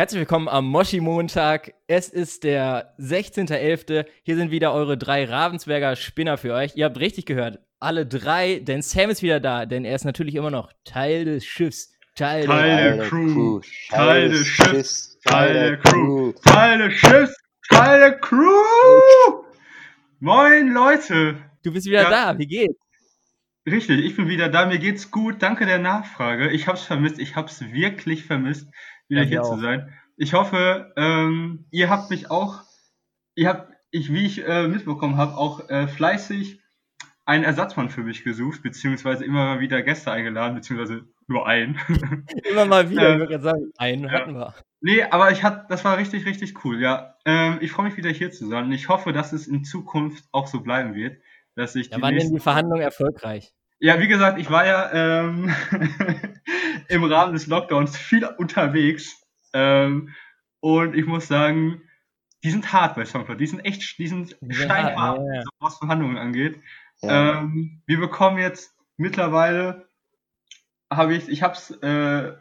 Herzlich willkommen am Moshi-Montag. Es ist der 16.11. Hier sind wieder eure drei Ravensberger Spinner für euch. Ihr habt richtig gehört. Alle drei, denn Sam ist wieder da, denn er ist natürlich immer noch Teil des Schiffs. Teil, Teil der, der Crew, Teil des Schiffs, Teil der Crew, Teil des Schiffs, Teil der Crew! Moin Leute! Du bist wieder Ja. da, wie geht's? Richtig, ich bin wieder da, mir geht's gut, danke der Nachfrage. Ich hab's vermisst, ich hab's wirklich vermisst, wieder Ja, hier zu auch. sein. Ich hoffe, ähm, ihr habt mich auch, ihr habt, ich, wie ich äh, mitbekommen habe, auch äh, fleißig einen Ersatzmann für mich gesucht, beziehungsweise immer mal wieder Gäste eingeladen, beziehungsweise nur einen. Immer mal wieder, Äh, ich würde gerade sagen, einen ja. hatten wir. Nee, aber ich hat, das war richtig, richtig cool, ja. Ähm, ich freue mich wieder hier zu sein und ich hoffe, dass es in Zukunft auch so bleiben wird, dass ich Da die waren denn die Verhandlungen erfolgreich. Ja, wie gesagt, ich war ja ähm, im Rahmen des Lockdowns viel unterwegs ähm, und ich muss sagen, die sind hart bei Songcloud, die sind echt, die sind steinhart, hart, ja, ja. was Verhandlungen angeht. Ja. Ähm, wir bekommen jetzt mittlerweile, habe ich, ich habe es äh,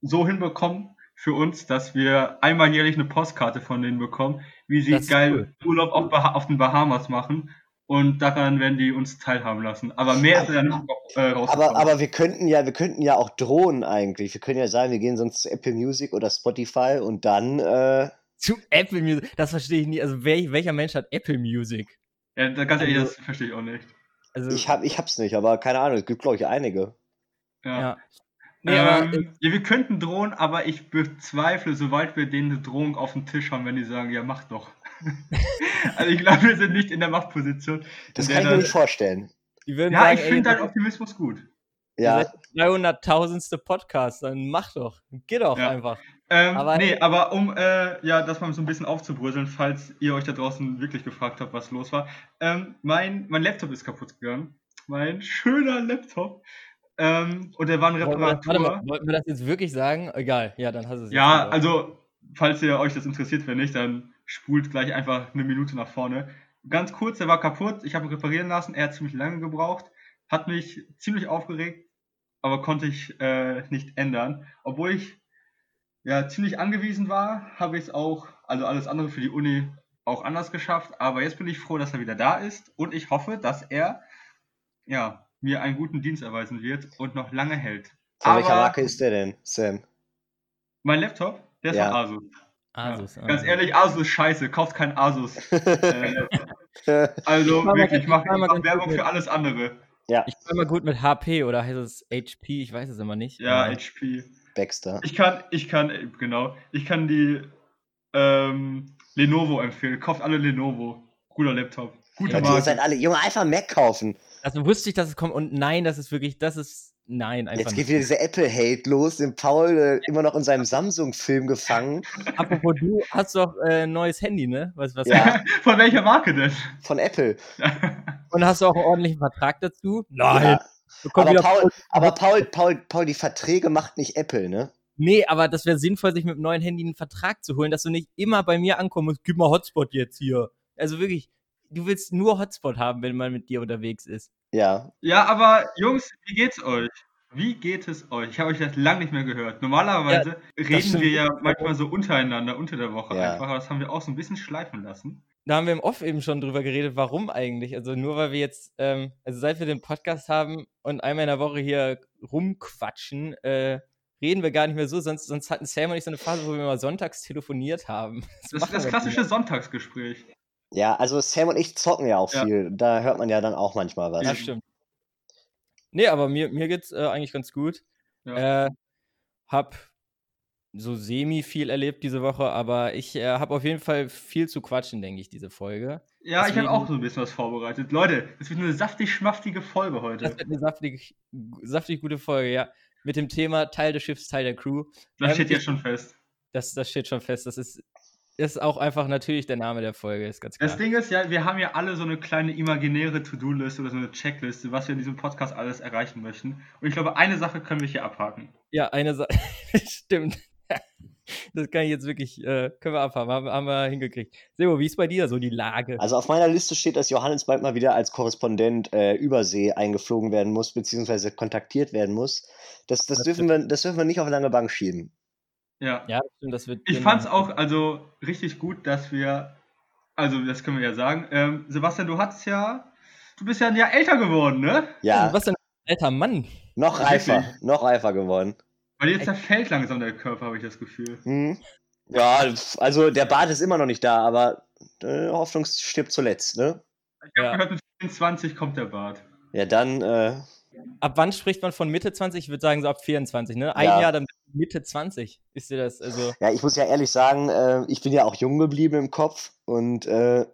so hinbekommen für uns, dass wir einmal jährlich eine Postkarte von denen bekommen, wie sie geil Urlaub auf, auf den Bahamas machen. Und daran werden die uns teilhaben lassen. Aber mehr ist ja nicht äh, rausgekommen. aber, aber wir könnten ja, wir könnten ja auch drohen eigentlich. Wir können ja sagen, wir gehen sonst zu Apple Music oder Spotify und dann, äh, Zu Apple Music, das verstehe ich nie. Also wer, welcher Mensch hat Apple Music? ja, da- ganz ehrlich, Also- das verstehe ich auch nicht. Also, ich hab, ich hab's nicht, aber keine Ahnung, es gibt glaube ich einige. Ja. ja. Nee, aber äh, ähm, ja, wir könnten drohen, aber ich bezweifle, sobald wir denen eine Drohung auf den Tisch haben, wenn die sagen, ja, mach doch. also ich glaube, wir sind nicht in der Machtposition. Das kann ich mir nicht vorstellen. die würden Ja, sagen, ich finde deinen Optimismus gut. Ja, seid 300.000. Podcast, dann mach doch. Geh doch Ja. einfach. Ähm, Aber- nee, aber um äh, ja, das mal so ein bisschen aufzubröseln, falls ihr euch da draußen wirklich gefragt habt, was los war. Ähm, mein, mein Laptop ist kaputt gegangen. Mein schöner Laptop. Ähm, und der war eine Warte Reparatur. mal, wollten wir das jetzt wirklich sagen? Egal, ja, dann hast du es Ja, also, falls ihr euch das interessiert, wenn nicht, dann spult gleich einfach eine Minute nach vorne. Ganz kurz, der war kaputt, ich habe ihn reparieren lassen, er hat ziemlich lange gebraucht, hat mich ziemlich aufgeregt, aber konnte ich äh, nicht ändern. Obwohl ich ja ziemlich angewiesen war, habe ich es auch, also alles andere für die Uni auch anders geschafft, aber jetzt bin ich froh, dass er wieder da ist und ich hoffe, dass er ja, mir einen guten Dienst erweisen wird und noch lange hält. von welcher Marke ist der denn, Sam? Mein Laptop, der ist Ja. von Asus. Asus. Ja, ganz ah. ehrlich, Asus ist scheiße, kauft kein Asus. äh, also Ich wirklich, ich mache ganz Werbung für alles andere. ja, Ich bin mal gut mit HP oder heißt es HP? Ich weiß es immer nicht. Ja, Aber- HP. Baxter. Ich kann, ich kann, genau, ich kann die ähm, Lenovo empfehlen. Kauft alle Lenovo. Guter Laptop. Gute Ja, die seid Marke. alle, Junge, einfach Mac kaufen. Also wusste ich, dass es kommt und nein, das ist wirklich, das ist, nein, einfach Jetzt geht nicht. wieder dieser Apple-Hate los, den Paul äh, immer noch in seinem Samsung-Film gefangen. Apropos, du hast doch äh, ein neues Handy, ne? Was, was Ja. Von welcher Marke denn? Von Apple. Und hast du auch einen ordentlichen Vertrag dazu? Nein. Ja. Aber Paul, aber Paul, Paul, Paul, die Verträge macht nicht Apple, ne? Nee, aber das wäre sinnvoll, sich mit dem neuen Handy einen Vertrag zu holen, dass du nicht immer bei mir ankommen musst, gib mal Hotspot jetzt hier. Also wirklich, du willst nur Hotspot haben, wenn man mit dir unterwegs ist. Ja. Ja, aber Jungs, wie geht's euch? Wie geht es euch? Ich habe euch das lange nicht mehr gehört. Normalerweise reden stimmt. wir ja manchmal so untereinander, unter der Woche Ja. einfach, aber das haben wir auch so ein bisschen schleifen lassen. Da haben wir im Off eben schon drüber geredet, warum eigentlich. Also nur weil wir jetzt, ähm, also seit wir den Podcast haben und einmal in der Woche hier rumquatschen, äh, reden wir gar nicht mehr so. Sonst, sonst hatten Sam und ich so eine Phase, wo wir mal sonntags telefoniert haben. Das machen ist das klassische Sonntagsgespräch. Ja, also Sam und ich zocken ja auch Ja. viel. Da hört man ja dann auch manchmal was. Ja, stimmt. Nee, aber mir, mir geht's äh, eigentlich ganz gut. Ja. Äh, hab so semi viel erlebt diese Woche, aber ich äh, habe auf jeden Fall viel zu quatschen, denke ich, diese Folge. Ja, ich Deswegen- habe auch so ein bisschen was vorbereitet. Leute, das wird eine saftig schmaftige Folge Das heute. wird eine saftig, saftig gute Folge, ja. Mit dem Thema Teil des Schiffs, Teil der Crew. Das ähm, steht ich- jetzt schon fest. Das, das steht schon fest. Das ist ist auch einfach natürlich der Name der Folge, ist ganz klar. Das Ding ist ja, wir haben ja alle so eine kleine imaginäre To-Do-Liste oder so eine Checkliste, was wir in diesem Podcast alles erreichen möchten. Und ich glaube, eine Sache können wir hier abhaken. Ja, eine Sache. Stimmt. Das kann ich jetzt wirklich, äh, können wir abhaben, haben, haben wir hingekriegt. Sebo, wie ist bei dir so die Lage? Also auf meiner Liste steht, dass Johannes bald mal wieder als Korrespondent äh, übersee eingeflogen werden muss, beziehungsweise kontaktiert werden muss. Das, das, Das dürfen wir, das dürfen wir nicht auf lange Bank schieben. Ja. ja, das wird. Ich fand's machen. auch also richtig gut, dass wir, also das können wir ja sagen, ähm, Sebastian, du hattest ja, du bist ja ein Jahr älter geworden, ne? Ja, Was denn, alter Mann? noch reifer, noch reifer geworden. Weil jetzt zerfällt langsam der Körper, habe ich das Gefühl. Hm. Ja, also der Bart ist immer noch nicht da, aber äh, Hoffnung stirbt zuletzt, ne? Ich habe Ja. gehört, mit 24 kommt der Bart. Ja, dann, äh, Ab wann spricht man von Mitte 20? Ich würde sagen so ab 24, ne? Ein Ja. Jahr, dann Mitte 20. Ist dir das, also. ja, ich muss ja ehrlich sagen, äh, ich bin ja auch jung geblieben im Kopf und äh,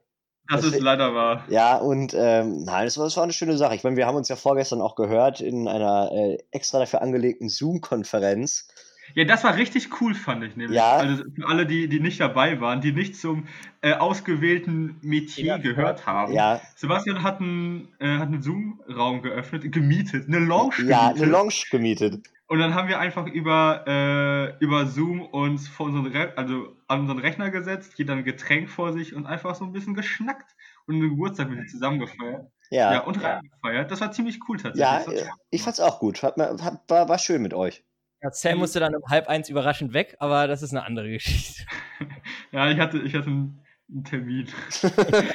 Das Das- ist leider wahr. ja, und ähm, nein, das war, das war eine schöne Sache. Ich meine, wir haben uns ja vorgestern auch gehört in einer äh, extra dafür angelegten Zoom-Konferenz. Ja, das war richtig cool, fand ich nämlich. Ja. Also für alle, die, die nicht dabei waren, die nicht zum äh, ausgewählten Metier Ja, gehört haben. Ja, Sebastian hat einen, äh, hat einen Zoom-Raum geöffnet, gemietet, eine Lounge ja, gemietet. eine Lounge gemietet. Und dann haben wir einfach über, äh, über Zoom uns vor unseren Re also an unseren Rechner gesetzt, jeder ein Getränk vor sich und einfach so ein bisschen geschnackt und einen Geburtstag mit ihm zusammen gefeiert. Ja, Ja, und rein gefeiert. Das war ziemlich cool tatsächlich. ja, ich fand's auch gut. Hat, war, war schön mit euch. Ja, Sam musste dann um halb eins überraschend weg, aber das ist eine andere Geschichte. Ja, ich hatte, ich hatte einen, einen Termin.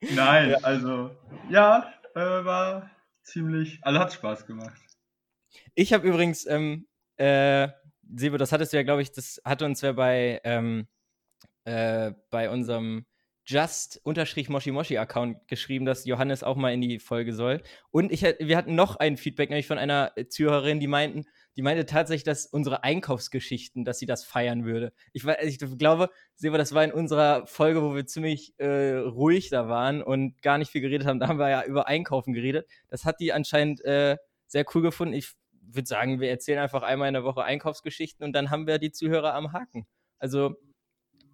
Nein, also, ja, äh, war ziemlich, also hat Spaß gemacht. Ich habe übrigens, ähm, äh, Sebo, das hattest du ja, glaube ich, das hatte uns ja bei, ähm, äh, bei unserem Just-Moshi-Moshi-Account geschrieben, dass Johannes auch mal in die Folge soll. Und ich, wir hatten noch ein Feedback, nämlich von einer Zuhörerin, die meinten, die meinte tatsächlich, dass unsere Einkaufsgeschichten, dass sie das feiern würde. Ich, ich glaube, Sebo, das war in unserer Folge, wo wir ziemlich äh, ruhig da waren und gar nicht viel geredet haben. Da haben wir ja über Einkaufen geredet. Das hat die anscheinend äh, sehr cool gefunden. Ich würde sagen, wir erzählen einfach einmal in der Woche Einkaufsgeschichten und dann haben wir die Zuhörer am Haken. Also,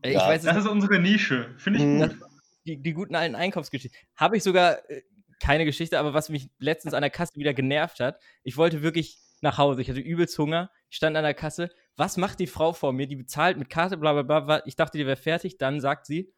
ich Ja. weiß Das ist unsere Nische, finde ich Hm. gut. die, die guten alten Einkaufsgeschichten. Habe ich sogar äh, keine Geschichte, aber was mich letztens an der Kasse wieder genervt hat, ich wollte wirklich nach Hause. Ich hatte übelst Hunger. Ich stand an der Kasse. Was macht die Frau vor mir? Die bezahlt mit Karte, bla bla bla. Ich dachte, die wäre fertig. Dann sagt sie,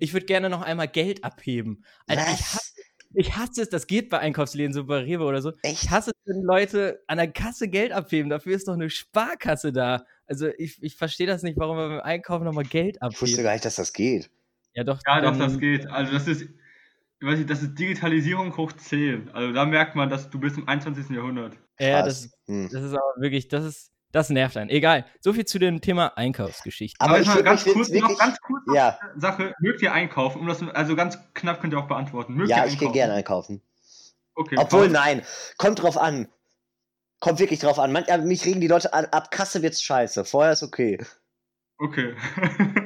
ich würde gerne noch einmal Geld abheben. Alter, ich hasse, Was? Ich hasse es. Das geht bei Einkaufsläden, so bei Rewe oder so. Echt? Ich hasse es, wenn Leute an der Kasse Geld abheben. Dafür ist doch eine Sparkasse da. Also ich, ich verstehe das nicht, warum wir beim Einkaufen nochmal Geld Ich wusste gar nicht, dass das geht. Ja, doch. Ja, doch, das geht. Also das ist, ich weiß nicht, das ist Digitalisierung hoch 10. Also da merkt man, dass du bist im 21. Jahrhundert. Ja, das, Hm. Das ist aber wirklich, das ist, das nervt einen. Egal. So viel zu dem Thema Einkaufsgeschichten. Aber jetzt ich mal ganz kurz, wirklich- noch ganz kurz Ja, eine Sache, mögt ihr einkaufen? Um das, also ganz knapp könnt ihr auch beantworten. Mögt ja, ihr ich gehe gerne einkaufen. Okay, Obwohl, Paul. nein, kommt drauf an. Kommt wirklich drauf an. Man, mich regen die Leute an, ab Kasse wird's scheiße. Vorher ist okay. Okay.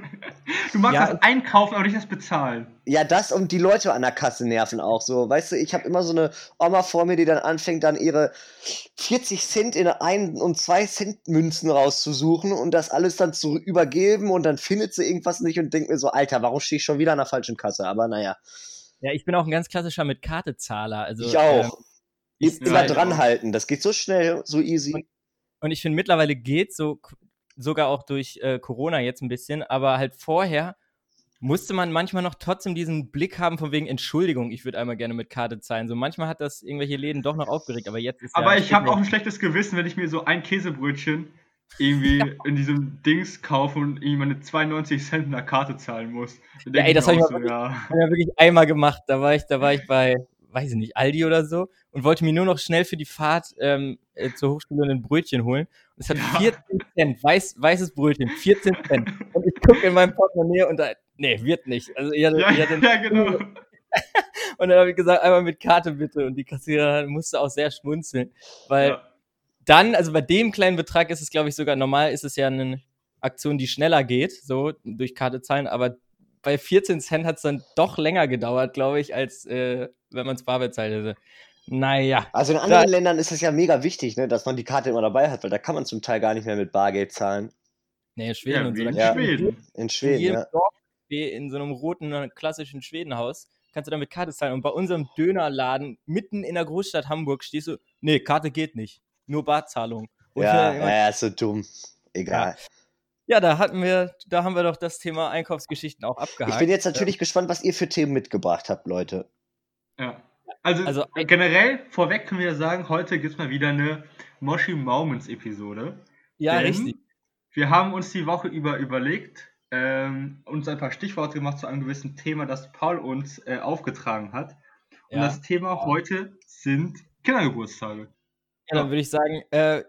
du magst Ja, das Einkaufen, aber nicht das Bezahlen. Ja, das und die Leute an der Kasse nerven auch so. Weißt du, ich habe immer so eine Oma vor mir, die dann anfängt, dann ihre 40 Cent in 1 und 2 Cent Münzen rauszusuchen und das alles dann zu übergeben und dann findet sie irgendwas nicht und denkt mir so, Alter, warum stehe ich schon wieder an der falschen Kasse? Aber naja, Ja, ich bin auch ein ganz klassischer mit Karte-Zahler. Also, ich auch. ähm, ich Immer zahl- dran halten, das geht so schnell, so easy. Und ich finde, mittlerweile geht so sogar auch durch äh, Corona jetzt ein bisschen, aber halt vorher musste man manchmal noch trotzdem diesen Blick haben von wegen Entschuldigung, ich würde einmal gerne mit Karte zahlen. So manchmal hat das irgendwelche Läden doch noch aufgeregt, aber jetzt ist Aber ja, ich habe auch ein schlechtes Gewissen, wenn ich mir so ein Käsebrötchen irgendwie in diesem Dings kaufe und irgendwie meine 92 Cent in der Karte zahlen muss. Ja, ey, das mir hab ich so, ja. habe ja wirklich einmal gemacht. Da war ich, da war ich bei, weiß ich nicht, Aldi oder so und wollte mir nur noch schnell für die Fahrt ähm, äh, zur Hochschule ein Brötchen holen. Und es hat Ja. 14 Cent, weiß, weißes Brötchen, 14 Cent. Und ich gucke in meinem Portemonnaie und da, nee, wird nicht. Also ich hatte, Ja, ich hatte, ja, genau. Und dann habe ich gesagt, einmal mit Karte bitte. Und die Kassiererin musste auch sehr schmunzeln. Weil Ja. dann, also bei dem kleinen Betrag ist es, glaube ich, sogar normal, ist es ja eine Aktion, die schneller geht, so durch Karte zahlen, aber bei 14 Cent hat es dann doch länger gedauert, glaube ich, als äh, wenn man es bar bezahlt hätte. Naja. Also in anderen Ländern ist es ja mega wichtig, ne, dass man die Karte immer dabei hat, weil da kann man zum Teil gar nicht mehr mit Bargeld zahlen. Nee, in Schweden Ja, und so. in Da Ja. Schweden. In In Schweden, jedem ja. Dorf, in so einem roten, klassischen Schwedenhaus, kannst du damit Karte zahlen. Und bei unserem Dönerladen mitten in der Großstadt Hamburg stehst du, nee, Karte geht nicht. Nur Barzahlung. Und Ja, ja, ist so dumm. Egal. ja, da hatten wir, da haben wir doch das Thema Einkaufsgeschichten auch abgehakt. Ich bin jetzt natürlich gespannt, was ihr für Themen mitgebracht habt, Leute. Ja. Also, Also- generell, vorweg können wir ja sagen, heute gibt es mal wieder eine Moshi Moments Episode. ja, richtig. Wir haben uns die Woche über überlegt, ähm, uns ein paar Stichworte gemacht zu einem gewissen Thema, das Paul uns äh, aufgetragen hat. Und Ja. das Thema heute sind Kindergeburtstage. Ja, dann würde ich sagen, äh,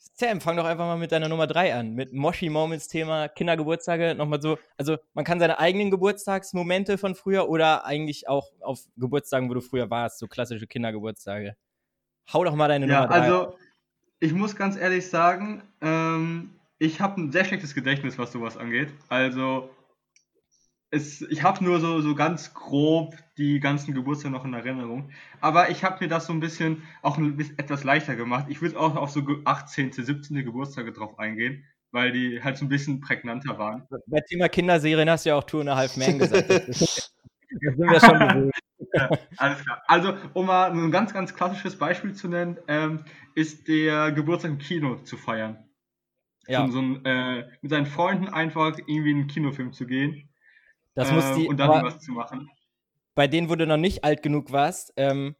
Sam, fang doch einfach mal mit deiner Nummer 3 an. Mit Moshi Moments Thema Kindergeburtstage. Nochmal so, also man kann seine eigenen Geburtstagsmomente von früher oder eigentlich auch auf Geburtstagen, wo du früher warst, so klassische Kindergeburtstage. Hau doch mal deine Ja, Nummer 3. also ich muss ganz ehrlich sagen, ähm, ich habe ein sehr schlechtes Gedächtnis, was sowas angeht. Also es, ich habe nur so, so ganz grob die ganzen Geburtstage noch in Erinnerung. Aber ich habe mir das so ein bisschen auch ein bisschen etwas leichter gemacht. Ich würde auch auf so ge- 18., 17. Geburtstage drauf eingehen, weil die halt so ein bisschen prägnanter waren. Bei Thema Kinderserien hast du ja auch Two and a Half Man gesagt. Das sind wir schon gewöhnt. Ja, alles klar. Also, um mal ein ganz, ganz klassisches Beispiel zu nennen, ähm, ist der Geburtstag im Kino zu feiern. Ja, so, so ein, äh, mit seinen Freunden einfach irgendwie in einen Kinofilm zu gehen das äh, muss die, und dann was zu machen. bei denen, wo du noch nicht alt genug warst, ähm,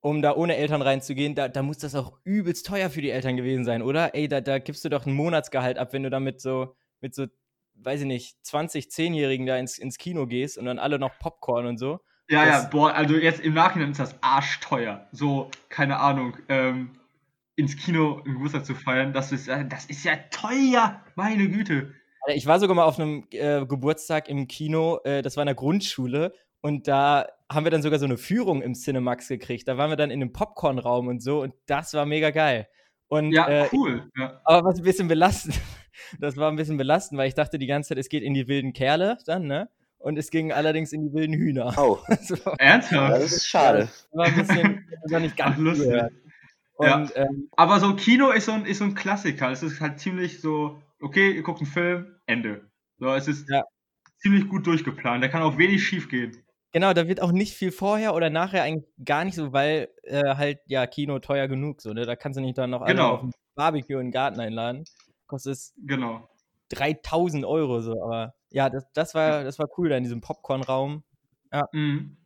um da ohne Eltern reinzugehen, da, da muss das auch übelst teuer für die Eltern gewesen sein, oder? Ey, da, da gibst du doch ein Monatsgehalt ab, wenn du da mit so, mit so, weiß ich nicht, 20, 10-Jährigen da ins, ins Kino gehst und dann alle noch Popcorn und so. Ja, das- ja, boah, also jetzt im Nachhinein ist das arschteuer. So, keine Ahnung, ähm, ins Kino einen Geburtstag zu feiern, das ist, das ist ja teuer, meine Güte. Alter, Ich war sogar mal auf einem äh, Geburtstag im Kino, äh, das war in der Grundschule, und da haben wir dann sogar so eine Führung im Cinemax gekriegt. Da waren wir dann in einem Popcornraum und so, und das war mega geil. Und, Ja, äh, cool. Ja. Aber was ein bisschen belastend, das war ein bisschen belastend, weil ich dachte die ganze Zeit, es geht in die wilden Kerle dann, ne? Und es ging allerdings in die wilden Hühner. Oh, Das war, Ernsthaft? das ist schade. war ein bisschen, das war nicht ganz Ach, lustig. gehört. Ja. Und ähm, Aber so Kino ist so ein, ist so ein Klassiker. Es ist halt ziemlich so, okay, ihr guckt einen Film, Ende. So, es ist Ja. ziemlich gut durchgeplant. Da kann auch wenig schief gehen. genau, da wird auch nicht viel vorher oder nachher eigentlich gar nicht so, weil äh, halt ja Kino teuer genug so, ne? Da kannst du nicht dann noch Genau. auf ein Barbecue in den Garten einladen. Kostet es Genau. 3000 Euro so, aber ja, das, das war das war cool da in diesem Popcornraum. Mhm.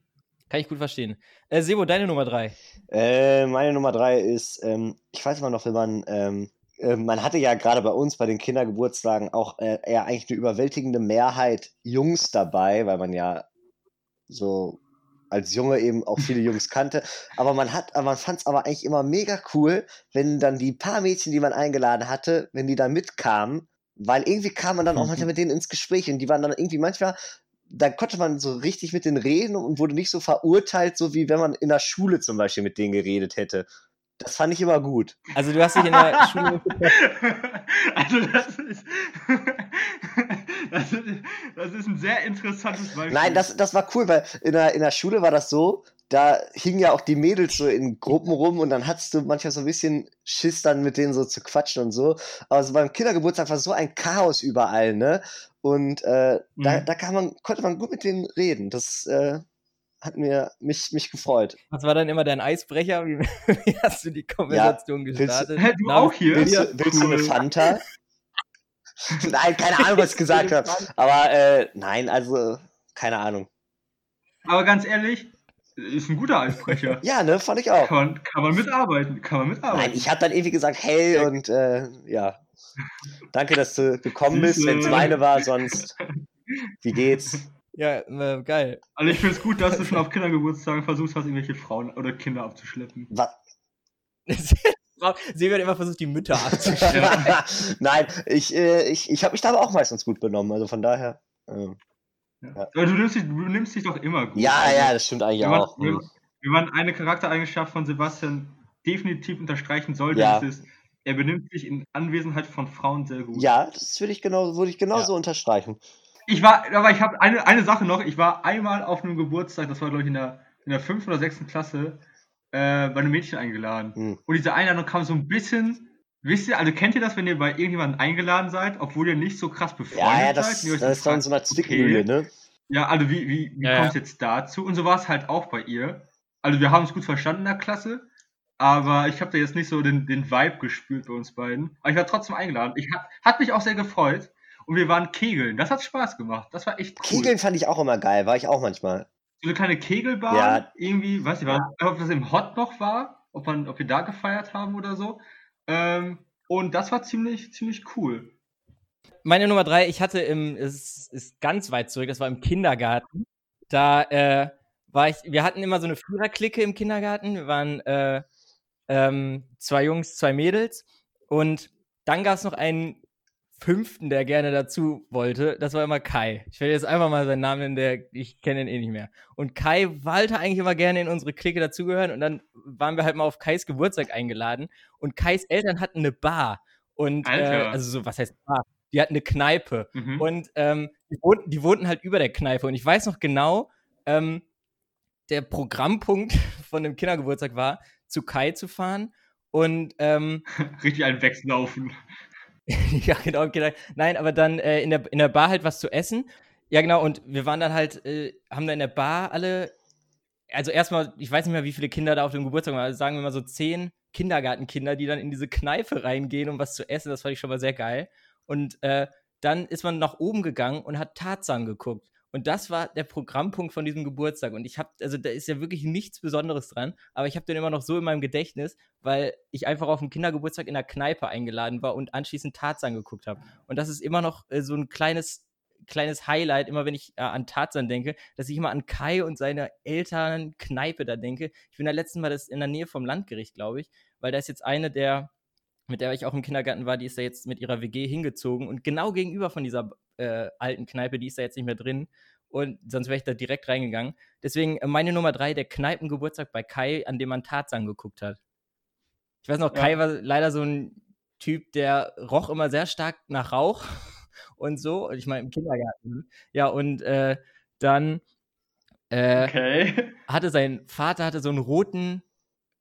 Kann ich gut verstehen. Äh, Sebo, deine Nummer 3. Äh, meine Nummer drei ist, ähm, ich weiß immer noch, wenn man, ähm, äh, man hatte ja gerade bei uns bei den Kindergeburtstagen auch äh, eher eigentlich eine überwältigende Mehrheit Jungs dabei, weil man ja so als Junge eben auch viele Jungs kannte. Aber man hat, aber man fand es aber eigentlich immer mega cool, wenn dann die paar Mädchen, die man eingeladen hatte, wenn die dann mitkamen, weil irgendwie kam man dann auch manchmal mit denen ins Gespräch und die waren dann irgendwie manchmal, da konnte man so richtig mit denen reden und wurde nicht so verurteilt, so wie wenn man in der Schule zum Beispiel mit denen geredet hätte. Das fand ich immer gut. Also du hast dich in der Schule also das ist, das ist, das ist ein sehr interessantes Beispiel. Nein, das, das war cool, weil in der, in der Schule war das so, da hingen ja auch die Mädels so in Gruppen rum und dann hattest du manchmal so ein bisschen Schiss, dann mit denen so zu quatschen und so. Aber so beim Kindergeburtstag war so ein Chaos überall, ne? Und äh, da, Mhm. da kann man, konnte man gut mit denen reden. Das äh, hat mir mich, mich gefreut. Was war dann immer dein Eisbrecher? Wie, wie hast du die Konversation willst- gestartet? Hä, du Na, auch hier? Willst, Ja, du, willst du eine. Fanta? nein, keine Ahnung, was ich gesagt habe. Aber äh, nein, also keine Ahnung. Aber ganz ehrlich, ist ein guter Eisbrecher. Ja, ne, fand ich auch. Kann man, kann man mitarbeiten, kann man mitarbeiten. Nein, ich habe dann irgendwie gesagt, hey und äh, ja. Danke, dass du gekommen bist, wenn es meine war, sonst wie geht's? Ja, äh, geil. Also ich finde es gut, dass du schon auf Kindergeburtstagen versuchst hast, irgendwelche Frauen oder Kinder abzuschleppen. Was? Sie wird immer versucht, die Mütter abzuschleppen. Nein, ich, äh, ich, ich habe mich da aber auch meistens gut benommen, also von daher. ähm, Aber du nimmst, dich, du nimmst dich doch immer gut. ja, Also, ja, das stimmt eigentlich Wenn man, auch. wenn, wenn man eine Charaktereigenschaft von Sebastian definitiv unterstreichen sollte, Ja. ist es, er benimmt sich in Anwesenheit von Frauen sehr gut. Ja, das würde ich genau, würde ich genauso Ja. unterstreichen. Ich war, aber ich habe eine, eine Sache noch. Ich war einmal auf einem Geburtstag, das war glaube ich in der, in der fünften oder sechsten Klasse, äh, bei einem Mädchen eingeladen. Hm. Und diese Einladung kam so ein bisschen wisst ihr, also kennt ihr das, wenn ihr bei irgendjemandem eingeladen seid, obwohl ihr nicht so krass befreundet Ja, ja, seid? das, ihr euch das ist dann so eine Zwickmühle, ne? Ja, also wie, wie, wie Ja, kommt es jetzt dazu? Und so war es halt auch bei ihr. Also wir haben es gut verstanden in der Klasse, aber ich habe da jetzt nicht so den, den Vibe gespürt bei uns beiden. Aber ich war trotzdem eingeladen. Ich hat, hat mich auch sehr gefreut. Und wir waren Kegeln. Das hat Spaß gemacht. Das war echt cool. Kegeln fand ich auch immer geil, war ich auch manchmal. So eine kleine Kegelbahn. Ja. Irgendwie, weiß ich, was, ob das im Hot noch war, ob, man, ob wir da gefeiert haben oder so. Ähm, und das war ziemlich, ziemlich cool. Meine Nummer drei, ich hatte im, es ist ganz weit zurück, das war im Kindergarten. Da äh, war ich, wir hatten immer so eine Viererklicke im Kindergarten. Wir waren äh, ähm, zwei Jungs, zwei Mädels. Und dann gab es noch einen fünften, der gerne dazu wollte. Das war immer Kai. Ich werde jetzt einfach mal seinen Namen nennen, der, ich kenne ihn eh nicht mehr. Und Kai wollte eigentlich immer gerne in unsere Clique dazugehören. Und dann waren wir halt mal auf Kais Geburtstag eingeladen. Und Kais Eltern hatten eine Bar. Und, äh, also so, was heißt Bar? Die hatten eine Kneipe. Mhm. Und ähm, die, wohnten, die wohnten halt über der Kneipe. Und ich weiß noch genau, ähm, der Programmpunkt von dem Kindergeburtstag war, zu Kai zu fahren. Und ähm, Richtig ein Wegslaufen. ja, genau, genau. Nein, aber dann äh, in, der, in der Bar halt was zu essen. Ja, genau, und wir waren dann halt, äh, haben da in der Bar alle, also erstmal, ich weiß nicht mehr, wie viele Kinder da auf dem Geburtstag waren, also sagen wir mal so zehn Kindergartenkinder, die dann in diese Kneipe reingehen, um was zu essen. Das fand ich schon mal sehr geil. Und äh, dann ist man nach oben gegangen und hat Tarzan geguckt. Und das war der Programmpunkt von diesem Geburtstag. Und ich habe, also da ist ja wirklich nichts Besonderes dran, aber ich habe den immer noch so in meinem Gedächtnis, weil ich einfach auf dem Kindergeburtstag in der Kneipe eingeladen war und anschließend Tarzan geguckt habe. Und das ist immer noch äh, so ein kleines, kleines Highlight, immer wenn ich äh, an Tarzan denke, dass ich immer an Kai und seine Eltern Kneipe da denke. Ich bin da letzten Mal das in der Nähe vom Landgericht, glaube ich, weil da ist jetzt eine der mit der ich auch im Kindergarten war, die ist da jetzt mit ihrer WG hingezogen und genau gegenüber von dieser äh, alten Kneipe, die ist da jetzt nicht mehr drin und sonst wäre ich da direkt reingegangen. Deswegen äh, meine Nummer drei, der Kneipengeburtstag bei Kai, an dem man Tarzan geguckt hat. Ich weiß noch, Ja. Kai war leider so ein Typ, der roch immer sehr stark nach Rauch und so. Und ich meine, im Kindergarten. ne? Ja, und äh, dann äh, Okay. hatte sein Vater hatte so einen roten,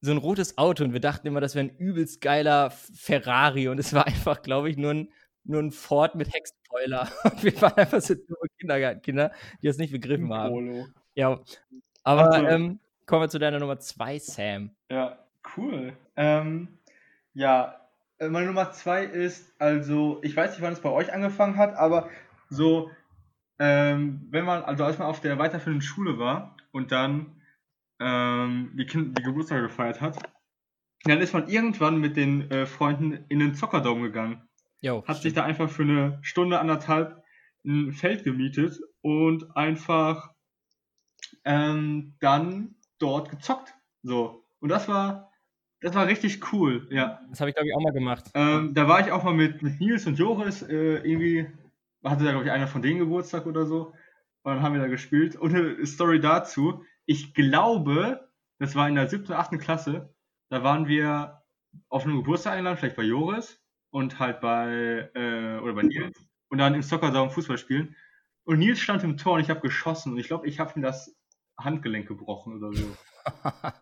so ein rotes Auto und wir dachten immer, das wäre ein übelst geiler Ferrari und es war einfach, glaube ich, nur ein, nur ein Ford mit Heckspoiler. Und wir waren einfach so dumme Kindergartenkinder, die das nicht begriffen haben. Polo. Ja, aber Ach so. ähm, kommen wir zu deiner Nummer zwei, Sam. Ja, cool. Ähm, ja, äh, meine Nummer zwei ist, also, ich weiß nicht, wann es bei euch angefangen hat, aber so, ähm, wenn man, also als man auf der weiterführenden Schule war und dann ähm, die, kind die Geburtstage gefeiert hat, dann ist man irgendwann mit den äh, Freunden in den Zockerdom gegangen. Jo, Hat sich da einfach für eine Stunde, anderthalb ein Feld gemietet und einfach ähm, dann dort gezockt. So. Und das war, das war richtig cool, ja. das habe ich, glaube ich, auch mal gemacht. Ähm, da war ich auch mal mit, mit Nils und Joris, äh, irgendwie, hatte da, glaube ich, einer von denen Geburtstag oder so. Und dann haben wir da gespielt. Und eine Story dazu, ich glaube, das war in der siebten, achten Klasse, da waren wir auf einem Geburtstag eingeladen, vielleicht bei Joris und halt bei, äh, oder bei Nils. Und dann im Soccersaum Fußball spielen. Und Nils stand im Tor und ich habe geschossen. Und ich glaube, ich habe ihm das Handgelenk gebrochen oder so.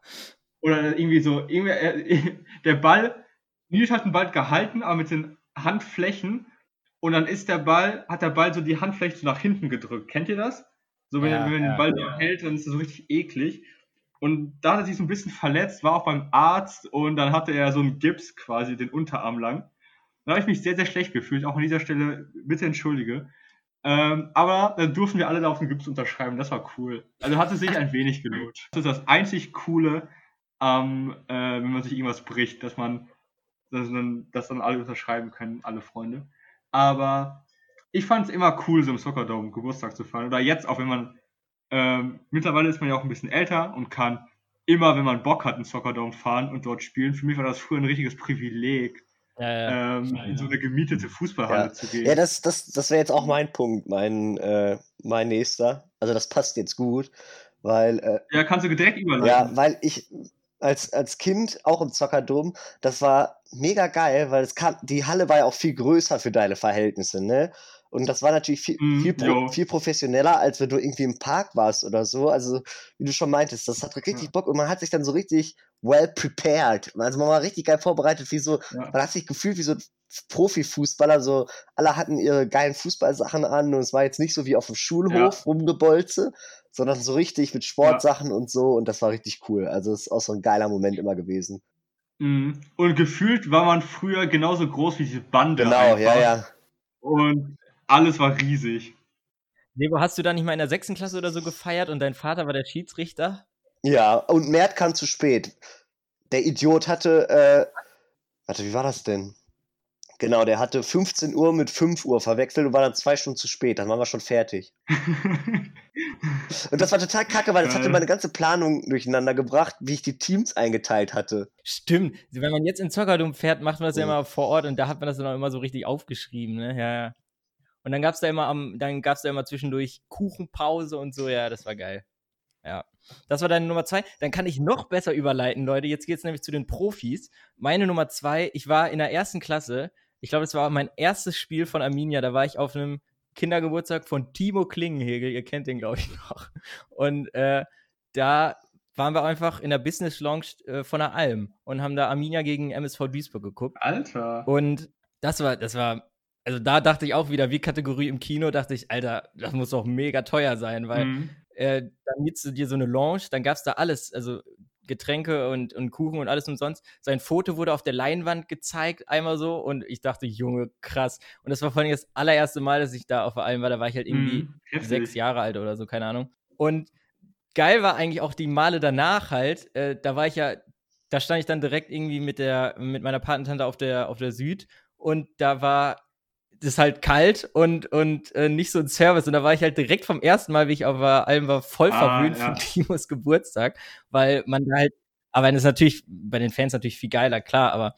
Oder irgendwie so, irgendwie, äh, der Ball, Nils hat den Ball gehalten, aber mit den Handflächen und dann ist der Ball, hat der Ball so die Handfläche so nach hinten gedrückt. Kennt ihr das? So, wenn, Ja, wenn man ja, den Ball so hält, dann ist das so richtig eklig. Und da hat er sich so ein bisschen verletzt, war auch beim Arzt und dann hatte er so einen Gips quasi, den Unterarm lang. Da habe ich mich sehr, sehr schlecht gefühlt. Auch an dieser Stelle, bitte entschuldige. Ähm, aber dann durften wir alle da auf den Gips unterschreiben. Das war cool. Also hat es sich ein wenig gelohnt. Das ist das einzig Coole, ähm, äh, wenn man sich irgendwas bricht, dass man dass dann, dass dann alle unterschreiben können, alle Freunde. Aber ich fand es immer cool, so im Soccerdome Geburtstag zu feiern. Oder jetzt auch, wenn man ähm, mittlerweile ist man ja auch ein bisschen älter und kann immer, wenn man Bock hat, in Soccerdome fahren und dort spielen. Für mich war das früher ein richtiges Privileg, Ja, ja. ähm, Ja, in so ja. eine gemietete Fußballhalle Ja. zu gehen. Ja, das, das, das wäre jetzt auch mein Punkt, mein, äh, mein nächster. Also das passt jetzt gut, weil äh, Ja, kannst du direkt Ja, überleiten. weil ich als, als Kind auch im Zockerdom, das war mega geil, weil es kam, die Halle war ja auch viel größer für deine Verhältnisse, ne? Und das war natürlich viel, Mm, viel, pro, viel professioneller, als wenn du irgendwie im Park warst oder so. Also, wie du schon meintest, das hat richtig Ja. Bock und man hat sich dann so richtig well prepared. Also, man war richtig geil vorbereitet, wie so, Ja. man hat sich gefühlt wie so ein Profifußballer. So, alle hatten ihre geilen Fußballsachen an und es war jetzt nicht so wie auf dem Schulhof rumgebolze, sondern so richtig mit Sportsachen und so und das war richtig cool. Also, es ist auch so ein geiler Moment immer gewesen. Mhm. Und gefühlt war man früher genauso groß wie diese Bande. Genau, einfach. ja, ja. Und alles war riesig. Lebo, hast du da nicht mal in der sechsten Klasse oder so gefeiert und dein Vater war der Schiedsrichter? Ja, und Mert kam zu spät. Der Idiot hatte, äh, warte, wie war das denn? Genau, der hatte 15 Uhr mit 5 Uhr verwechselt und war dann zwei Stunden zu spät. Dann waren wir schon fertig. Und das war total kacke, weil das hatte Geil. meine ganze Planung durcheinander gebracht, wie ich die Teams eingeteilt hatte. Stimmt. Wenn man jetzt in Zockerdom fährt, macht man das ja immer vor Ort und da hat man das dann auch immer so richtig aufgeschrieben, ne? Ja, ja. Und dann gab's da immer am, dann gab's da immer zwischendurch Kuchenpause und so, ja, das war geil. Ja. Das war deine Nummer zwei. Dann kann ich noch besser überleiten, Leute. Jetzt geht's nämlich zu den Profis. Meine Nummer zwei, ich war in der ersten Klasse. Ich glaube, das war mein erstes Spiel von Arminia. Da war ich auf einem Kindergeburtstag von Timo Klingenhegel. Ihr kennt den, glaube ich, noch. Und äh, da waren wir einfach in der Business Lounge äh, von der Alm und haben da Arminia gegen MSV Duisburg geguckt. Alter. Und das war, das war, also da dachte ich auch wieder, wie Kategorie im Kino, dachte ich, Alter, das muss doch mega teuer sein, weil Mhm. äh, dann mietst du dir so eine Lounge, dann gab's da alles, also Getränke und, und Kuchen und alles umsonst. Sein Foto wurde auf der Leinwand gezeigt, einmal so, und ich dachte, Junge, krass. Und das war vor allem das allererste Mal, dass ich da auf der Alm war, da war ich halt irgendwie Mhm. Sechs Jahre alt oder so, keine Ahnung. Und geil war eigentlich auch die Male danach halt, äh, da war ich ja, da stand ich dann direkt irgendwie mit der, mit meiner Patentante auf der, auf der Süd und da war das halt kalt und, und äh, nicht so ein Service. Und da war ich halt direkt vom ersten Mal, wie ich auf der Alm war, voll Ah, verwöhnt ja. von Timos Geburtstag, weil man da halt, aber das ist natürlich bei den Fans natürlich viel geiler, klar, aber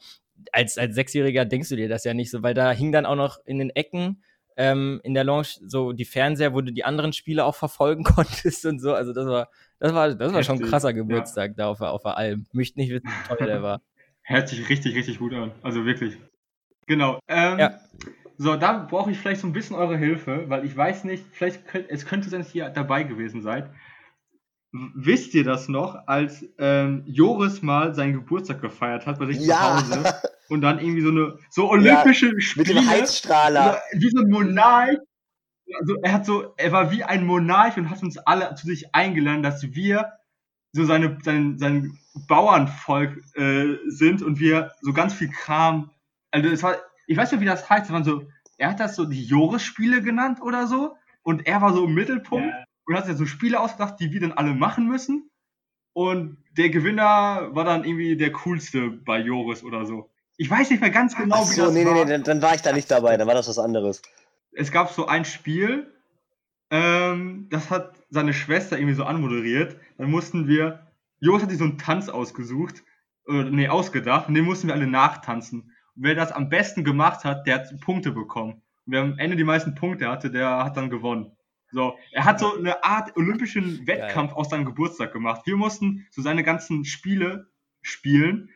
als, als Sechsjähriger denkst du dir das ja nicht so, weil da hing dann auch noch in den Ecken ähm, in der Lounge so die Fernseher, wo du die anderen Spiele auch verfolgen konntest und so. Also das war, das war, das war schon ein krasser ja. Geburtstag da auf, auf der Alm. Möchte nicht wissen, wie teuer der war. Hört sich richtig, richtig gut an. Also wirklich. Genau. Ähm, Ja. So, da brauche ich vielleicht so ein bisschen eure Hilfe, weil ich weiß nicht, vielleicht könnt, es könnte sein, dass ihr dabei gewesen seid. Wisst ihr das noch, als ähm, Joris mal seinen Geburtstag gefeiert hat bei sich Ja. zu Hause und dann irgendwie so eine so olympische Mit Spiele dem Heizstrahler. wie so ein Monarch. Also er hat so, er war wie ein Monarch und hat uns alle zu sich eingeladen, dass wir so seine, sein, sein Bauernvolk äh, sind und wir so ganz viel Kram. Also es war, ich weiß nicht, wie das heißt, waren so, er hat das so die Joris-Spiele genannt oder so und er war so im Mittelpunkt und hat sich so Spiele ausgedacht, die wir dann alle machen müssen. Und der Gewinner war dann irgendwie der coolste bei Joris oder so. Ich weiß nicht mehr ganz genau, Ach wie so, das nee, nee, war nee, dann, dann war ich da nicht dabei, dann war das was anderes. es gab so ein Spiel, ähm, das hat seine Schwester irgendwie so anmoderiert. Dann mussten wir, Jos hat sich so einen Tanz ausgesucht, äh, nee, ausgedacht, und den mussten wir alle nachtanzen. Wer das am besten gemacht hat, der hat Punkte bekommen. Und wer am Ende die meisten Punkte hatte, der hat dann gewonnen. So, er hat so eine Art olympischen Wettkampf aus seinem Geburtstag gemacht. Wir mussten so seine ganzen Spiele spielen.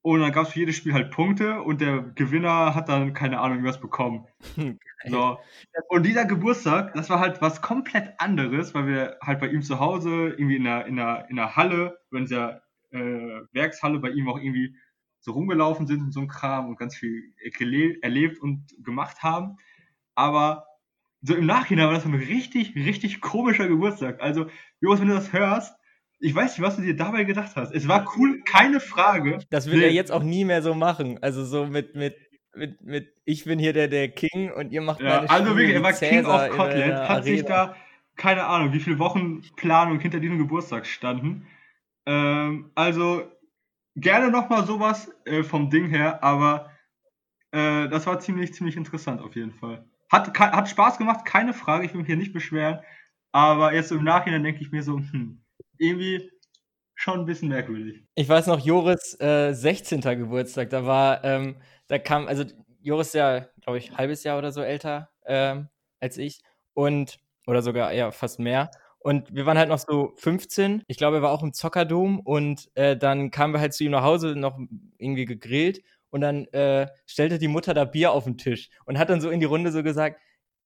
Und dann gab es für jedes Spiel halt Punkte und der Gewinner hat dann keine Ahnung, wie was bekommen. So. Und dieser Geburtstag, das war halt was komplett anderes, weil wir halt bei ihm zu Hause, irgendwie in der, in der, in der Halle, in dieser äh, Werkshalle bei ihm auch irgendwie so rumgelaufen sind und so ein Kram und ganz viel erlebt und gemacht haben. Aber so im Nachhinein war das ein richtig, richtig komischer Geburtstag. Also, Jonas, wenn du das hörst, ich weiß nicht, was du dir dabei gedacht hast. Es war cool, keine Frage. Das will Nee. er jetzt auch nie mehr so machen. Also so mit, mit, mit, mit ich bin hier der, der King und ihr macht Ja, meine also Spiele wirklich, er war King of Kotlet, hat sich Arena. da, keine Ahnung, wie viele Wochen Planung hinter diesem Geburtstag standen. Ähm, also, gerne nochmal sowas äh, vom Ding her, aber äh, das war ziemlich, ziemlich interessant auf jeden Fall. Hat, hat Spaß gemacht, keine Frage, ich will mich hier nicht beschweren, aber jetzt im Nachhinein denke ich mir so, hm, irgendwie schon ein bisschen merkwürdig. Ich weiß noch, Joris äh, 16. Geburtstag, da war, ähm, da kam, also Joris ist ja, glaube ich, halbes Jahr oder so älter ähm, als ich und, oder sogar eher fast mehr. Und wir waren halt noch so 15. Ich glaube, er war auch im Zockerdom und äh, dann kamen wir halt zu ihm nach Hause, noch irgendwie gegrillt und dann äh, stellte die Mutter da Bier auf den Tisch und hat dann so in die Runde so gesagt,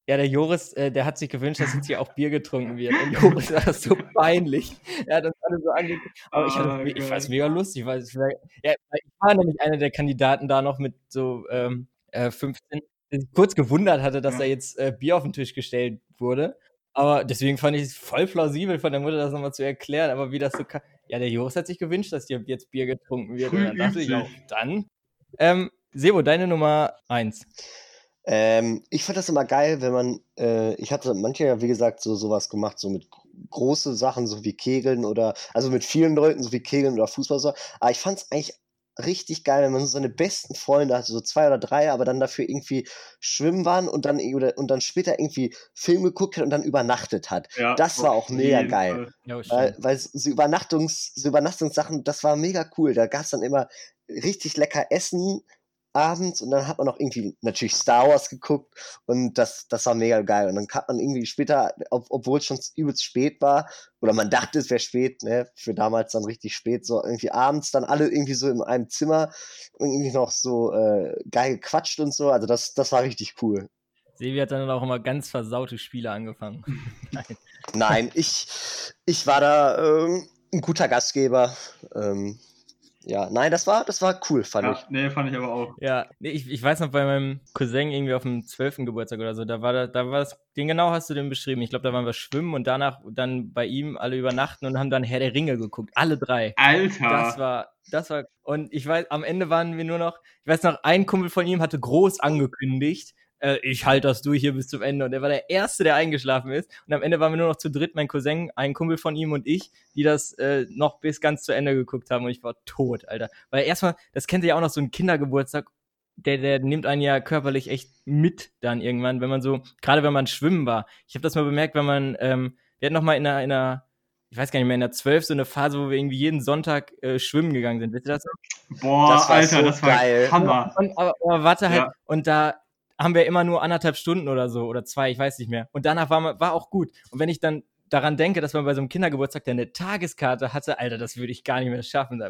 Ja, der Joris, äh, der hat sich gewünscht, dass jetzt hier auch Bier getrunken wird. Und Joris war das so peinlich. Er hat uns alle so angeguckt. Aber ich, hatte, Ah, ich fand es mega lustig, weil es war, ja, ich war nämlich einer der Kandidaten da noch mit so ähm, äh, 15, der sich kurz gewundert hatte, dass Ja. da jetzt äh, Bier auf den Tisch gestellt wurde. Aber deswegen fand ich es voll plausibel von der Mutter, das nochmal zu erklären. Aber wie das so kam. Ja, der Joris hat sich gewünscht, dass hier jetzt Bier getrunken wird. Früh Und dann dachte ich auch, dann. Ähm, Sebo, deine Nummer eins. Ähm, ich fand das immer geil, wenn man, äh, ich hatte manche ja, wie gesagt, so sowas gemacht, so mit gro- große Sachen, so wie Kegeln oder, also mit vielen Leuten, so wie Kegeln oder Fußball. So. Aber ich fand es eigentlich richtig geil, wenn man so seine besten Freunde hatte, so zwei oder drei, aber dann dafür irgendwie schwimmen waren und dann, oder, und dann später irgendwie Film geguckt hat und dann übernachtet hat. Ja, Das war auch mega geil. Ja, Weil, weil so Übernachtungs, so Übernachtungssachen, das war mega cool. Da gab es dann immer richtig lecker Essen abends und dann hat man noch irgendwie natürlich Star Wars geguckt und das, das war mega geil. Und dann hat man irgendwie später, ob, obwohl es schon übelst spät war, oder man dachte, es wäre spät, ne, für damals dann richtig spät, so irgendwie abends dann alle irgendwie so in einem Zimmer und irgendwie noch so äh, geil gequatscht und so. Also das, das war richtig cool. Sevi hat dann auch immer ganz versaute Spiele angefangen. Nein. Nein, ich, ich war da ähm, ein guter Gastgeber. Ähm, ja, nein, das war, das war cool, fand Ja, ich. nee, fand ich aber auch. Ja, nee, ich, ich weiß noch, bei meinem Cousin irgendwie auf dem 12. Geburtstag oder so, da war da, da war das, den genau hast du den beschrieben. Ich glaube, da waren wir schwimmen und danach dann bei ihm alle übernachten und haben dann Herr der Ringe geguckt. Alle drei. Alter. Das war, das war, und ich weiß, am Ende waren wir nur noch, ich weiß noch, ein Kumpel von ihm hatte groß angekündigt, äh, ich halte das durch hier bis zum Ende. Und er war der Erste, der eingeschlafen ist. Und am Ende waren wir nur noch zu dritt, mein Cousin, ein Kumpel von ihm und ich, die das äh, noch bis ganz zu Ende geguckt haben. Und ich war tot, Alter. Weil erstmal, das kennt ihr ja auch noch, so ein Kindergeburtstag, der, der nimmt einen ja körperlich echt mit dann irgendwann, wenn man so, gerade wenn man schwimmen war. Ich habe das mal bemerkt, wenn man, ähm, wir hatten noch mal in einer, in einer ich weiß gar nicht mehr, in der 12 so eine Phase, wo wir irgendwie jeden Sonntag äh, schwimmen gegangen sind. Wisst ihr das? noch? Boah, Das war Alter, so das war geil. Hammer. Und, aber, aber warte halt, Ja. und da haben wir immer nur anderthalb Stunden oder so oder zwei, ich weiß nicht mehr. Und danach war, man- war auch gut. Und wenn ich dann daran denke, dass man bei so einem Kindergeburtstag der eine Tageskarte hatte, Alter, das würde ich gar nicht mehr schaffen.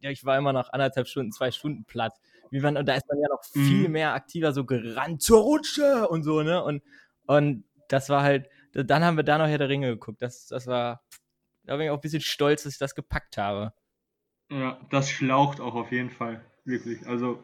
Ich war immer nach anderthalb Stunden, zwei Stunden platt. Wie man, und da ist man ja noch Mhm. viel mehr aktiver so gerannt zur Rutsche und so, ne? Und, und das war halt, dann haben wir da noch Herr der Ringe geguckt. Das, das war, da bin ich auch ein bisschen stolz, dass ich das gepackt habe. Ja, das schlaucht auch auf jeden Fall. Wirklich. Also,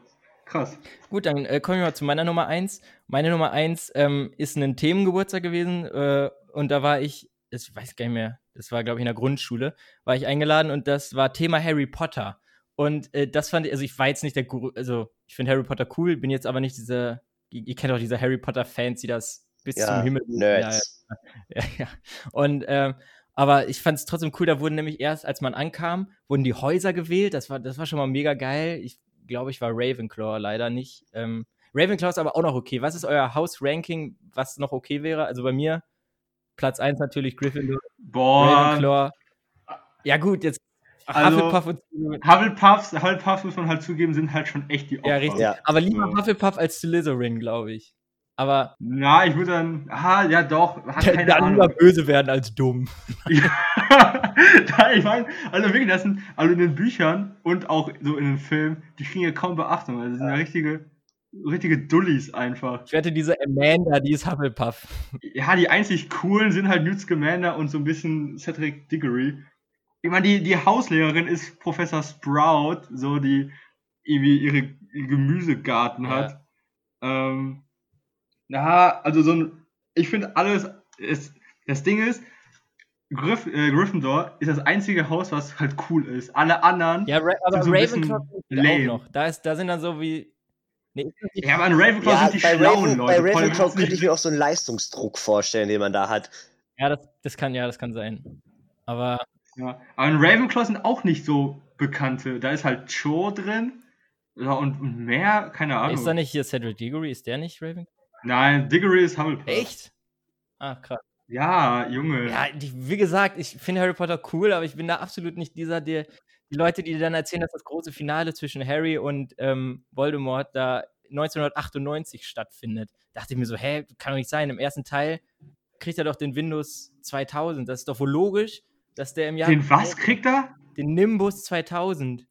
krass. Gut, dann äh, kommen wir mal zu meiner Nummer eins. Meine Nummer eins ähm, ist ein Themengeburtstag gewesen äh, und da war ich, ich weiß gar nicht mehr, das war glaube ich in der Grundschule, war ich eingeladen und das war Thema Harry Potter. Und äh, das fand ich, also ich war jetzt nicht der, Guru- also ich finde Harry Potter cool, bin jetzt aber nicht diese, ihr, ihr kennt auch diese Harry Potter Fans, die das bis Ja, zum Himmel Nerds. ja, ja. Und ähm, aber ich fand es trotzdem cool, da wurden nämlich erst, als man ankam, wurden die Häuser gewählt. Das war, das war schon mal mega geil. Ich glaube, ich war Ravenclaw, leider nicht. Ähm, Ravenclaw ist aber auch noch okay. Was ist euer Haus-Ranking, was noch okay wäre? Also bei mir, Platz 1 natürlich Gryffindor, Boah. Ravenclaw. Ja, gut, jetzt Also- Hufflepuff und Hufflepuffs, Hufflepuffs muss man halt zugeben, sind halt schon echt die Opfer. Ja, richtig. Ja. Aber lieber. Hufflepuff als Slytherin, glaube ich. Aber Na, ich würde dann, ah, ja doch, hat keine dann lieber Ahnung. böse werden als dumm. Ja, ich meine, also wirklich, das sind, also in den Büchern und auch so in den Filmen, die kriegen ja kaum Beachtung. Also das sind ja richtige, richtige Dullis einfach. Ich wette, diese Amanda, die ist Hufflepuff. Ja, die einzig coolen sind halt Newt Scamander und so ein bisschen Cedric Diggory. Ich meine, die, die Hauslehrerin ist Professor Sprout, so die irgendwie ihre ihr Gemüsegarten Ja. hat. Ähm, na, also so ein, ich finde alles, ist, das Ding ist, Gryff, äh, Gryffindor ist das einzige Haus, was halt cool ist. Alle anderen, Ja, Ra aber Sind so Ravenclaw auch noch. Da, ist, da sind dann so wie. Nee, ja, aber in Ravenclaw Ja, sind die bei, schlauen Raven, Leute. bei Ravenclaw könnte ich mir auch so einen Leistungsdruck vorstellen, den man da hat. ja, das, das kann, ja, das kann sein. Aber Ja, aber in Ravenclaw sind auch nicht so bekannte. Da ist halt Cho drin. Ja, und, und mehr, keine Ahnung. ist da nicht hier Cedric Diggory? Ist der nicht Ravenclaw? Nein, Diggory ist Hufflepuff. Echt? Ah, krass. Ja, Junge. Ja, die, wie gesagt, ich finde Harry Potter cool, aber ich bin da absolut nicht dieser, der, die Leute, die dir dann erzählen, dass das große Finale zwischen Harry und ähm, Voldemort da 1998 stattfindet. Dachte ich mir so, hä, kann doch nicht sein. Im ersten Teil kriegt er doch den Windows 2000. Das ist doch wohl logisch, dass der im Jahr. Den was kriegt er? Den Nimbus 2000.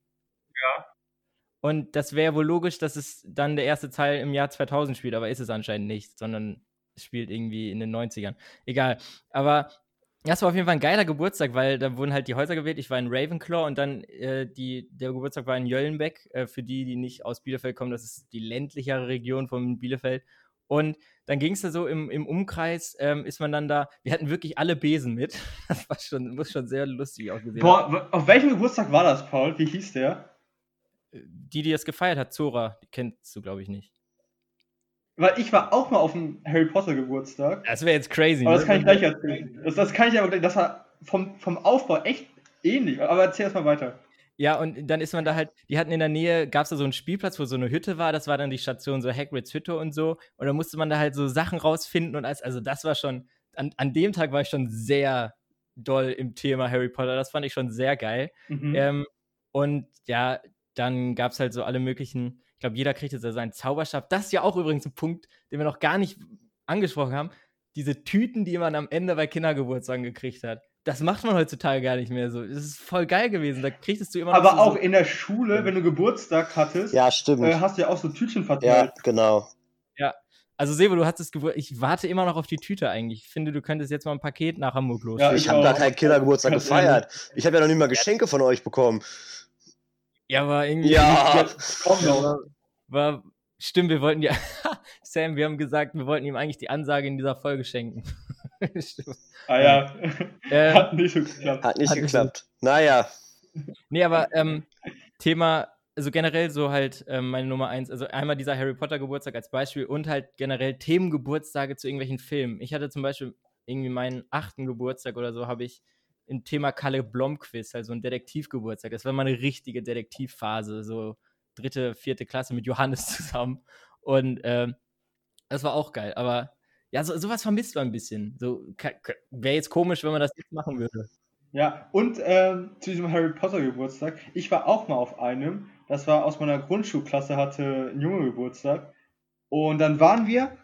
Und das wäre wohl logisch, dass es dann der erste Teil im Jahr 2000 spielt, aber ist es anscheinend nicht, sondern spielt irgendwie in den 90ern. Egal. Aber das war auf jeden Fall ein geiler Geburtstag, weil da wurden halt die Häuser gewählt. Ich war in Ravenclaw und dann äh, die, der Geburtstag war in Jöllenbeck. Äh, für die, die nicht aus Bielefeld kommen, das ist die ländlichere Region von Bielefeld. Und dann ging es da so im, im Umkreis, ähm, ist man dann da, wir hatten wirklich alle Besen mit. Das war schon, muss schon sehr lustig ausgesehen haben. Boah, auf welchem Geburtstag war das, Paul? Wie hieß der? Die, die das gefeiert hat, Zora, die kennst du, glaube ich, nicht. Weil ich war auch mal auf dem Harry Potter Geburtstag. Das wäre jetzt crazy. Aber das ne? kann ich gleich erzählen. Das, das kann ich aber gleich, das war vom, vom Aufbau echt ähnlich. Aber erzähl erst mal weiter. Ja, und dann ist man da halt, die hatten in der Nähe, gab es da so einen Spielplatz, wo so eine Hütte war, das war dann die Station so Hagrids Hütte und so. Und dann musste man da halt so Sachen rausfinden und als, also das war schon, an, an dem Tag war ich schon sehr doll im Thema Harry Potter, das fand ich schon sehr geil. Mhm. Ähm, und ja, dann gab es halt so alle möglichen, ich glaube, jeder kriegte so seinen Zauberstab. Das ist ja auch übrigens ein Punkt, den wir noch gar nicht angesprochen haben. Diese Tüten, die man am Ende bei Kindergeburtstagen gekriegt hat. Das macht man heutzutage gar nicht mehr so. Das ist voll geil gewesen. Da kriegtest du immer noch aber so, auch so, in der Schule, wenn du Geburtstag hattest, Ja, stimmt. äh, hast du ja auch so Tütchen ja, verteilt. genau. Also Sebo, du hattest Geburt. Ich warte immer noch auf die Tüte eigentlich. Ich finde, du könntest jetzt mal ein Paket nach Hamburg los. Ja, Ich ich habe gar keinen Kindergeburtstag gefeiert. Ich habe ja noch nicht mal Geschenke von euch bekommen. Ja, aber irgendwie. Ja. Komm war, noch. war, stimmt, wir wollten ja. Sam, wir haben gesagt, wir wollten ihm eigentlich die Ansage in dieser Folge schenken. stimmt. Ah ja. Äh, Hat nicht so geklappt. Hat nicht Hat nicht geklappt. Naja. Nee, aber ähm, Thema, also generell so halt ähm, meine Nummer eins, also einmal dieser Harry Potter Geburtstag als Beispiel und halt generell Themengeburtstage zu irgendwelchen Filmen. Ich hatte zum Beispiel irgendwie meinen achten Geburtstag oder so, habe ich ein Thema Kalle Blom-Quiz, also ein Detektivgeburtstag. Das war mal eine richtige Detektivphase, so dritte, vierte Klasse mit Johannes zusammen. Und ähm, das war auch geil, aber ja, so, sowas vermisst man ein bisschen. So wäre jetzt komisch, wenn man das jetzt machen würde. Ja, und ähm, zu diesem Harry Potter Geburtstag, ich war auch mal auf einem, das war aus meiner Grundschulklasse, hatte ein Junge Geburtstag. Und dann waren wir,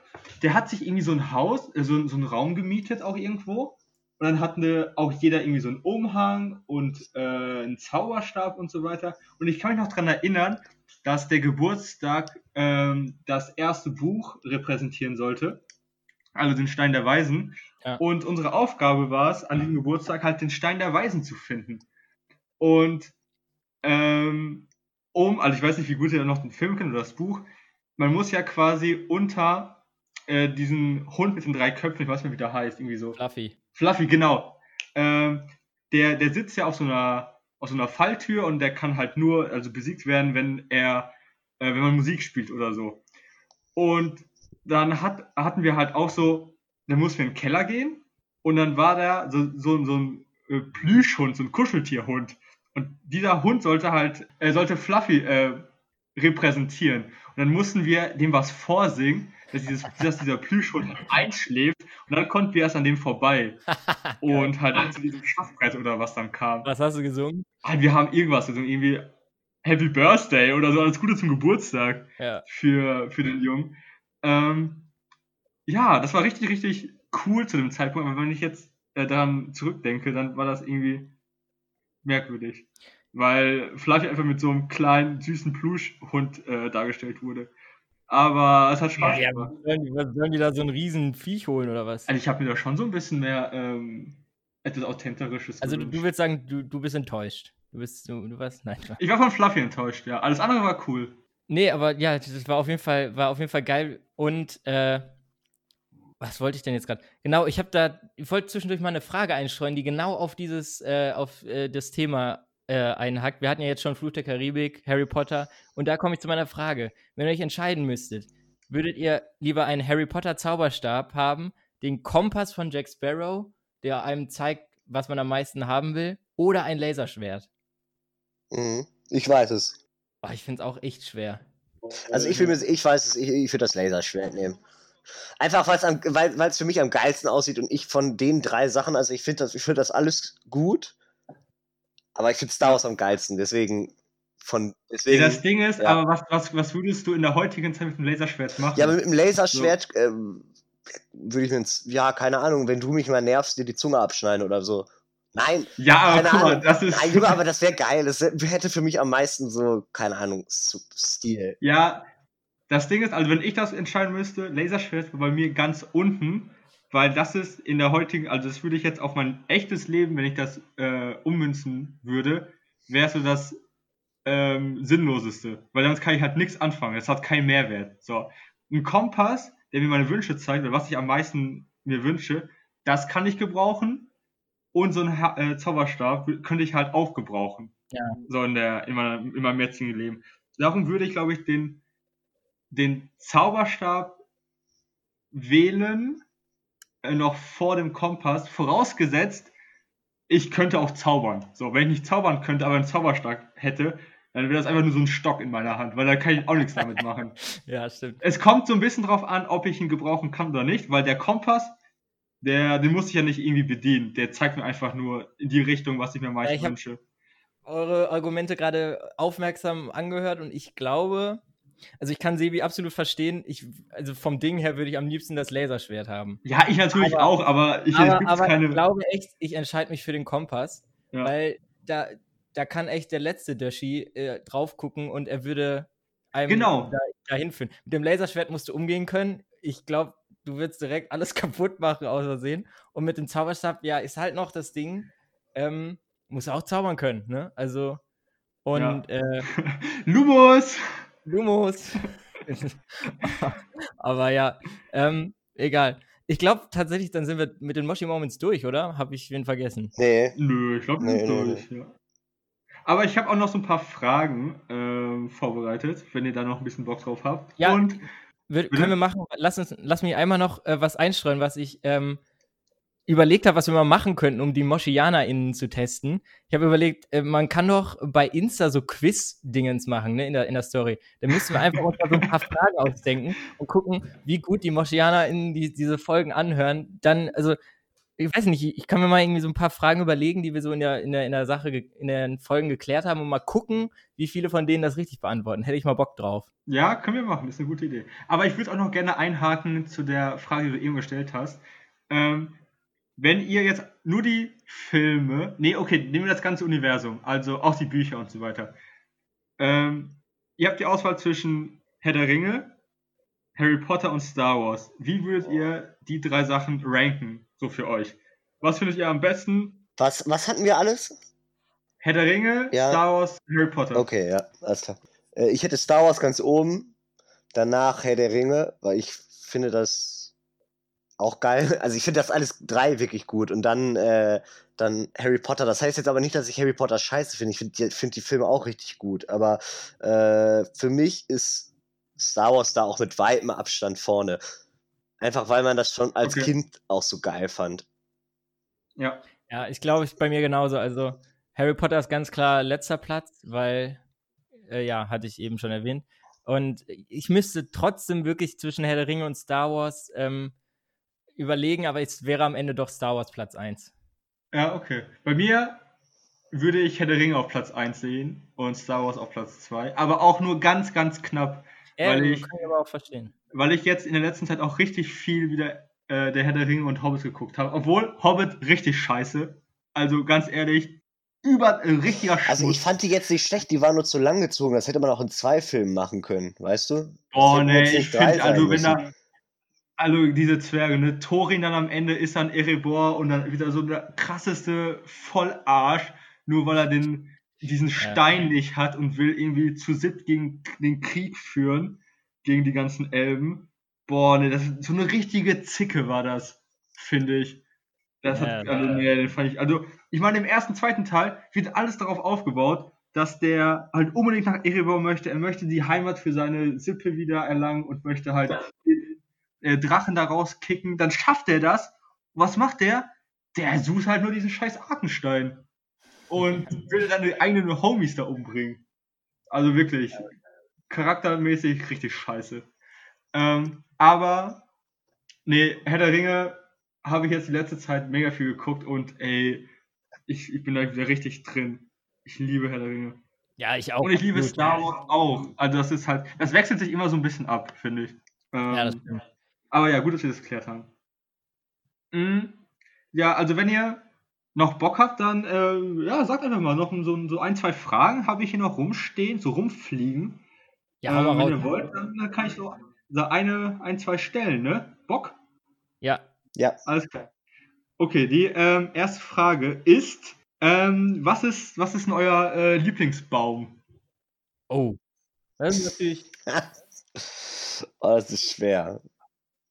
der hat sich irgendwie so ein Haus, äh, so, so einen Raum gemietet, auch irgendwo. Und dann hatten wir auch jeder irgendwie so einen Umhang und äh, einen Zauberstab und so weiter. Und ich kann mich noch dran erinnern, dass der Geburtstag ähm, das erste Buch repräsentieren sollte. Also den Stein der Weisen. Ja. Und unsere Aufgabe war es, an diesem Geburtstag halt den Stein der Weisen zu finden. Und ähm, um, also ich weiß nicht, wie gut ihr noch den Film kennt oder das Buch, man muss ja quasi unter äh, diesen Hund mit den drei Köpfen, ich weiß nicht, wie der heißt, irgendwie so. Fluffy. Fluffy, genau. Ähm, der, der sitzt ja auf so einer auf so einer Falltür und der kann halt nur also besiegt werden, wenn er äh, wenn man Musik spielt oder so. Und dann hat, hatten wir halt auch so, dann mussten wir in den Keller gehen und dann war da so, so, so ein äh, Plüschhund, so ein Kuscheltierhund. Und dieser Hund sollte halt, er sollte Fluffy äh, repräsentieren. Und dann mussten wir dem was vorsingen, dass, dieses, dass dieser Plüschhund einschläft und dann konnten wir erst an dem vorbei. und halt dann zu diesem Schaffbrett oder was dann kam. Was hast du gesungen? Ah, wir haben irgendwas, also irgendwie Happy Birthday oder so, alles Gute zum Geburtstag Ja. für, für den Jungen. Ähm, ja, das war richtig, richtig cool zu dem Zeitpunkt, aber wenn ich jetzt äh, daran zurückdenke, dann war das irgendwie merkwürdig. Weil Fluffy einfach mit so einem kleinen, süßen Pluschhund äh, dargestellt wurde. Aber es hat Spaß Ja, gemacht. was sollen, sollen die da so ein riesen Viech holen oder was? Also ich habe mir da schon so ein bisschen mehr ähm, etwas Authentisches Also du, gewünscht. du willst sagen, du, du bist enttäuscht. Du bist, du, du was? Nein. Ich war von Fluffy enttäuscht, ja. Alles andere war cool. Nee, aber ja, das war auf jeden Fall, war auf jeden Fall geil. Und äh, was wollte ich denn jetzt gerade? Genau, ich habe da, ich wollte zwischendurch mal eine Frage einstreuen, die genau auf dieses, äh, auf äh, das Thema äh, einhackt. Wir hatten ja jetzt schon Fluch der Karibik, Harry Potter, und da komme ich zu meiner Frage. Wenn ihr euch entscheiden müsstet, würdet ihr lieber einen Harry Potter Zauberstab haben, den Kompass von Jack Sparrow, der einem zeigt, was man am meisten haben will, oder ein Laserschwert? Mhm. Ich weiß es. Oh, ich finde es auch echt schwer. Also ich will mir, ich weiß es, ich, ich würde das Laserschwert nehmen. Einfach weil's am, weil es für mich am geilsten aussieht und ich von den drei Sachen, also ich finde das, ich finde das alles gut, aber ich finde Star Wars am geilsten, deswegen von Ja, deswegen. das Ding ist, ja. aber was, was, was würdest du in der heutigen Zeit mit dem Laserschwert machen? Ja, aber mit dem Laserschwert ähm, würde ich mir, ins, ja, keine Ahnung, wenn du mich mal nervst, dir die Zunge abschneiden oder so. Nein, Ja, aber guck mal, das ist. nein, Junge, aber das wäre geil. Das hätte für mich am meisten so, keine Ahnung, so Stil. ja, das Ding ist, also wenn ich das entscheiden müsste, Laserschwert wäre bei mir ganz unten, weil das ist in der heutigen, also das würde ich jetzt auf mein echtes Leben, wenn ich das äh, ummünzen würde, wäre so das ähm, sinnloseste, weil damit kann ich halt nichts anfangen, das hat keinen Mehrwert. So, ein Kompass, der mir meine Wünsche zeigt, oder was ich am meisten mir wünsche, das kann ich gebrauchen und so ein ha äh, Zauberstab könnte ich halt auch gebrauchen. Ja. So in, der, in, meinem, in meinem jetzigen Leben. Darum würde ich, glaube ich, den, den Zauberstab wählen, äh, noch vor dem Kompass, vorausgesetzt, ich könnte auch zaubern. So, wenn ich nicht zaubern könnte, aber einen Zauberstab hätte, dann wäre das einfach nur so ein Stock in meiner Hand, weil da kann ich auch nichts damit machen. ja, stimmt. Es kommt so ein bisschen drauf an, ob ich ihn gebrauchen kann oder nicht, weil der Kompass, der, den muss ich ja nicht irgendwie bedienen. Der zeigt mir einfach nur in die Richtung, was ich mir meist Ja, ich hab- wünsche. Eure Argumente gerade aufmerksam angehört und ich glaube, also ich kann Sebi absolut verstehen. Ich, also vom Ding her würde ich am liebsten das Laserschwert haben. Ja, ich natürlich Aber- auch, aber ich aber aber keine. ich glaube echt, ich entscheide mich für den Kompass, Ja. weil da, da kann echt der letzte Döschi äh, drauf gucken und er würde einem Genau. da, dahin führen. Mit dem Laserschwert musst du umgehen können. Ich glaube, du würdest direkt alles kaputt machen, aus Versehen. Und mit dem Zauberstab, ja, ist halt noch das Ding, ähm, muss auch zaubern können, ne? Also, und äh, Lumos! Lumos. Aber ja, ähm, egal. Ich glaube tatsächlich, dann sind wir mit den Moshi Moments durch, oder? Habe ich wen vergessen? Nee. Nö, ich glaube Nee, nicht nee, durch. Ja. Aber ich habe auch noch so ein paar Fragen ähm, vorbereitet, wenn ihr da noch ein bisschen Bock drauf habt. Ja. Und Wir, können wir machen, lass, uns, lass mich einmal noch äh, was einstreuen, was ich ähm, überlegt habe, was wir mal machen könnten, um die MoschianerInnen zu testen. Ich habe überlegt, äh, man kann doch bei Insta so Quiz-Dingens machen, ne, in der, in der Story. Da müssen wir einfach uns mal so ein paar Fragen ausdenken und gucken, wie gut die MoschianerInnen die, diese Folgen anhören. Dann, also, ich weiß nicht, ich, kann mir mal irgendwie so ein paar Fragen überlegen, die wir so in der, in der, in der Sache, in den Folgen geklärt haben und mal gucken, wie viele von denen das richtig beantworten. Hätte ich mal Bock drauf. ja, können wir machen, ist eine gute Idee. Aber ich würde auch noch gerne einhaken zu der Frage, die du eben gestellt hast. Ähm, wenn ihr jetzt nur die Filme, nee, okay, nehmen wir das ganze Universum, also auch die Bücher und so weiter. Ähm, ihr habt die Auswahl zwischen Herr der Ringe, Harry Potter und Star Wars. Wie würdet ihr die drei Sachen ranken, so für euch? Was findet ihr am besten? Was, was hatten wir alles? Herr der Ringe, Ja. Star Wars, Harry Potter. Okay, ja, alles klar. Äh, ich hätte Star Wars ganz oben, danach Herr der Ringe, weil ich finde das auch geil. Also ich finde das alles drei wirklich gut. Und dann, äh, dann Harry Potter. Das heißt jetzt aber nicht, dass ich Harry Potter scheiße finde. Ich finde die, find die Filme auch richtig gut. Aber äh, für mich ist Star Wars da auch mit weitem Abstand vorne. Einfach weil man das schon als Okay. Kind auch so geil fand. Ja. Ja, ich glaube, ist bei mir genauso. Also Harry Potter ist ganz klar letzter Platz, weil, äh, ja, hatte ich eben schon erwähnt. Und ich müsste trotzdem wirklich zwischen Herr der Ringe und Star Wars ähm, überlegen, aber es wäre am Ende doch Star Wars Platz 1. Ja, okay. Bei mir würde ich Herr der Ringe auf Platz 1 sehen und Star Wars auf Platz 2. Aber auch nur ganz, ganz knapp. Ja, Weil kann ich- ich aber auch verstehen. Weil ich jetzt in der letzten Zeit auch richtig viel wieder äh, der Herr der Ringe und Hobbit geguckt habe. Obwohl Hobbit richtig scheiße. Also ganz ehrlich, über äh, richtiger Schmutz. Also ich fand die jetzt nicht schlecht, die waren nur zu lang gezogen. Das hätte man auch in zwei Filmen machen können, weißt du? Oh Das hätten nee, jetzt ich finde, also wenn da, also diese Zwerge, ne, Thorin dann am Ende ist dann Erebor und dann wieder so der krasseste Vollarsch, nur weil er den, diesen Stein nicht hat und will irgendwie zu siebt gegen den Krieg führen, gegen die ganzen Elben. Boah, ne, das ist so eine richtige Zicke war das, finde ich. Das Ja, hat, also, nee, den fand ich, also, ich meine, im ersten, zweiten Teil wird alles darauf aufgebaut, dass der halt unbedingt nach Erebor möchte. Er möchte die Heimat für seine Sippe wieder erlangen und möchte halt äh, Drachen da rauskicken. Dann schafft er das. Was macht der? Der sucht halt nur diesen scheiß Arkenstein. Und will dann die eigenen Homies da umbringen. Also wirklich, charaktermäßig richtig scheiße. Ähm, aber, nee, Herr der Ringe habe ich jetzt die letzte Zeit mega viel geguckt und ey, ich, ich bin da wieder richtig drin. Ich liebe Herr der Ringe. Ja, ich auch. Und ich liebe. Star Wars auch. Also das ist halt, das wechselt sich immer so ein bisschen ab, finde ich. Ähm, Ja, das stimmt. Aber ja, gut, dass wir das geklärt haben. Mm, ja, also wenn ihr noch Bock habt, dann äh, ja, sagt einfach mal noch so, so ein, zwei Fragen habe ich hier noch rumstehen, so rumfliegen. Ja, ähm, wenn ihr wollt, dann, kann ich so, so eine, ein, zwei stellen, ne? Bock? Ja. Ja. Alles klar. Okay, die ähm, erste Frage ist, ähm, was ist, was ist denn euer äh, Lieblingsbaum? Oh. Das ist natürlich. oh, das ist schwer.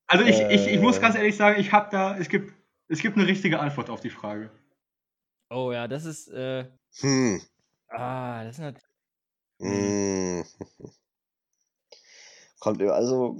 Also ich, ich, ich muss Äh. ganz ehrlich sagen, ich habe da, es gibt, es gibt eine richtige Antwort auf die Frage. Oh ja, das ist. Äh, Hm. ah, das ist natürlich. Hm. Kommt über- also,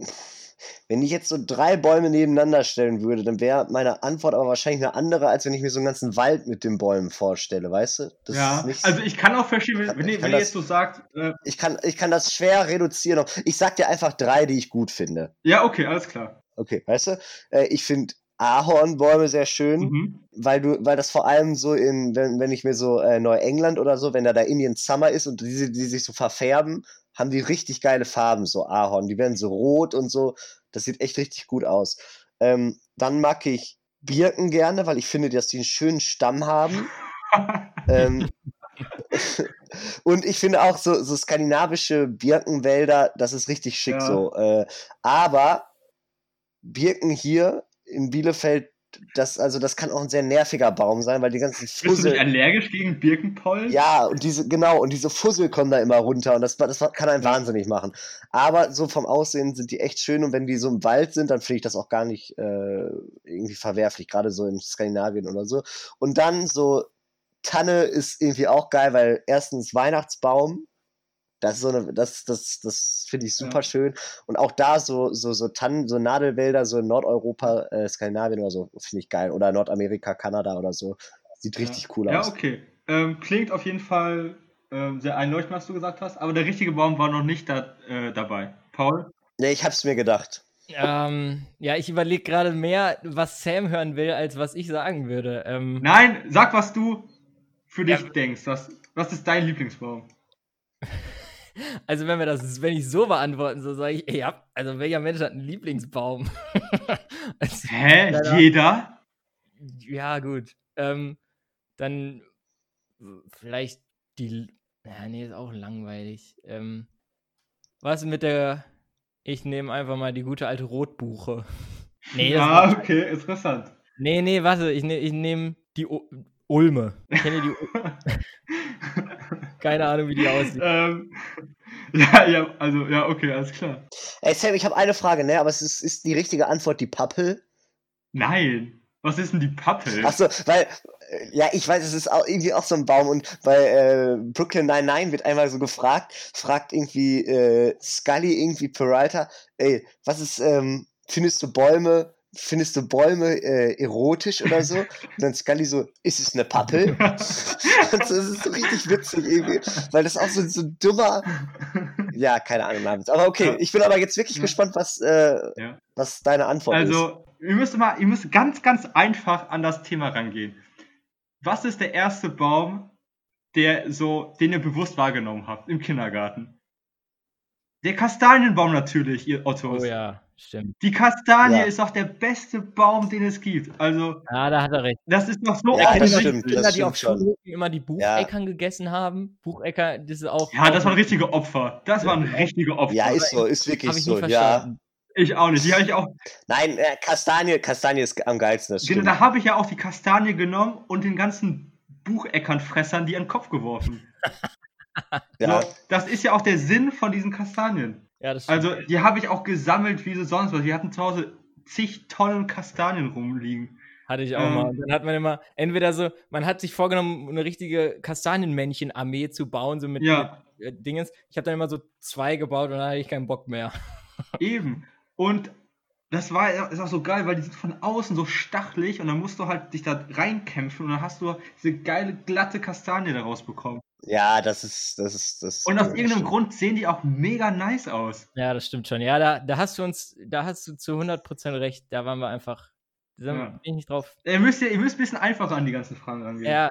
wenn ich jetzt so drei Bäume nebeneinander stellen würde, dann wäre meine Antwort aber wahrscheinlich eine andere, als wenn ich mir so einen ganzen Wald mit den Bäumen vorstelle, weißt du? Das ja, ist nicht, also ich kann auch verstehen, wenn, Kann- wenn, wenn ihr jetzt so sagt, äh, ich, kann, ich kann das schwer reduzieren. Ich sag dir einfach drei, die ich gut finde. ja, okay, alles klar. Okay, weißt du? Äh, ich finde Ahornbäume sehr schön. Mhm. weil du, weil das vor allem so in, wenn, wenn ich mir so äh, Neuengland oder so, wenn da der Indian Summer ist und die, die sich so verfärben, haben die richtig geile Farben, so Ahorn. Die werden so rot und so. Das sieht echt richtig gut aus. Ähm, dann mag ich Birken gerne, weil ich finde, dass die einen schönen Stamm haben. ähm, und ich finde auch so, so skandinavische Birkenwälder, das ist richtig schick Ja. so. Äh, aber Birken hier in Bielefeld, das, also das kann auch ein sehr nerviger Baum sein, weil die ganzen Bist du nicht Fussel. allergisch gegen Birkenpollen? Ja, und diese, genau, und diese Fussel kommen da immer runter und das, das kann einen wahnsinnig machen. Aber so vom Aussehen sind die echt schön und wenn die so im Wald sind, dann finde ich das auch gar nicht äh, irgendwie verwerflich, gerade so in Skandinavien oder so. Und dann so Tanne ist irgendwie auch geil, weil erstens Weihnachtsbaum, das ist so eine, das, das, das finde ich super Ja. schön. Und auch da so, so, so Tannen, so Nadelwälder, so in Nordeuropa, äh, Skandinavien oder so, finde ich geil. Oder Nordamerika, Kanada oder so. Sieht richtig cool Ja, aus. okay. Ähm, klingt auf jeden Fall ähm, sehr einleuchtend, was du gesagt hast, aber der richtige Baum war noch nicht da, äh, dabei. Paul? Nee, ich hab's mir gedacht. Ähm, ja, ich überlege gerade mehr, was Sam hören will, als was ich sagen würde. Ähm, Nein, sag, was du für dich Ja. denkst. Was, was ist dein Lieblingsbaum? Also wenn wir das, wenn ich so beantworten soll, sage ich, ey, ja, also welcher Mensch hat einen Lieblingsbaum? also, Hä? Leider. Jeder? ja, gut. Ähm, dann vielleicht die. Ja, nee, ist auch langweilig. Ähm, was mit der. Ich nehme einfach mal die gute alte Rotbuche. Nee, ja, ist- okay, interessant. nee, nee, warte, ich, ne, ich nehme die U Ulme. Ich kenne die U Keine Ahnung, wie die aussieht. ähm, ja, ja, also, ja, okay, alles klar. Ey, Sam, ich habe eine Frage, ne? Aber es ist, ist die richtige Antwort die Pappel? Nein. Was ist denn die Pappel? Achso, weil, ja, ich weiß, es ist auch irgendwie auch so ein Baum und bei äh, Brooklyn 99 wird einmal so gefragt, fragt irgendwie äh, Scully irgendwie Peralta, ey, was ist, ähm, findest du Bäume, findest du Bäume äh, erotisch oder so? Und dann Scully so, ist es eine Pappel? und das ist so richtig witzig irgendwie, weil das auch so, so ein dummer, ja, keine Ahnung, Namens. Aber okay, ich bin aber jetzt wirklich Ja. gespannt, was, äh, Ja. was deine Antwort ist. Also, ihr müsst mal, ihr müsst ganz, ganz einfach an das Thema rangehen. Was ist der erste Baum, der so, den ihr bewusst wahrgenommen habt im Kindergarten? Der Kastanienbaum natürlich, ihr Ottos. Oh ja, stimmt. Die Kastanie Ja. ist doch der beste Baum, den es gibt. Also, Ja, da hat er recht. das ist doch so Ja, das Kinder, stimmt, Kinder, das die auf. Schulhöfen immer die Bucheckern gegessen haben. Buchecker, das ist auch. Ja, das waren richtige Opfer. Das waren richtige Opfer. ja, ist so, ist wirklich Habe ich nie so, ja. verstanden. Ich auch nicht. Die habe ich auch. Nein, äh, Kastanie, Kastanie ist am geilsten, das Genau, stimmt. da habe ich ja auch die Kastanie genommen und den ganzen Bucheckernfressern die an den Kopf geworfen. Ja, So, das ist ja auch der Sinn von diesen Kastanien. Ja, das stimmt. Also, die habe ich auch gesammelt wie sie sonst was. Wir hatten zu Hause zig Tonnen Kastanien rumliegen. Hatte ich auch Ähm, mal. Und dann hat man immer, entweder so, man hat sich vorgenommen, eine richtige Kastanienmännchen-Armee zu bauen, so mit, Ja. mit äh, Dingens. Ich habe dann immer so zwei gebaut und dann hatte ich keinen Bock mehr. Eben. Und das war ist auch so geil, weil die sind von außen so stachelig und dann musst du halt dich da reinkämpfen und dann hast du diese geile, glatte Kastanie daraus bekommen. Ja, das ist, das ist, das Und aus irgendeinem stimmt. Grund sehen die auch mega nice aus. Ja, das stimmt schon. Ja, da, da hast du uns, da hast du zu 100% recht. Da waren wir einfach, da Ja. bin ich nicht drauf. Ihr müsst, ihr müsst ein bisschen einfacher an die ganzen Fragen rangehen. Ja,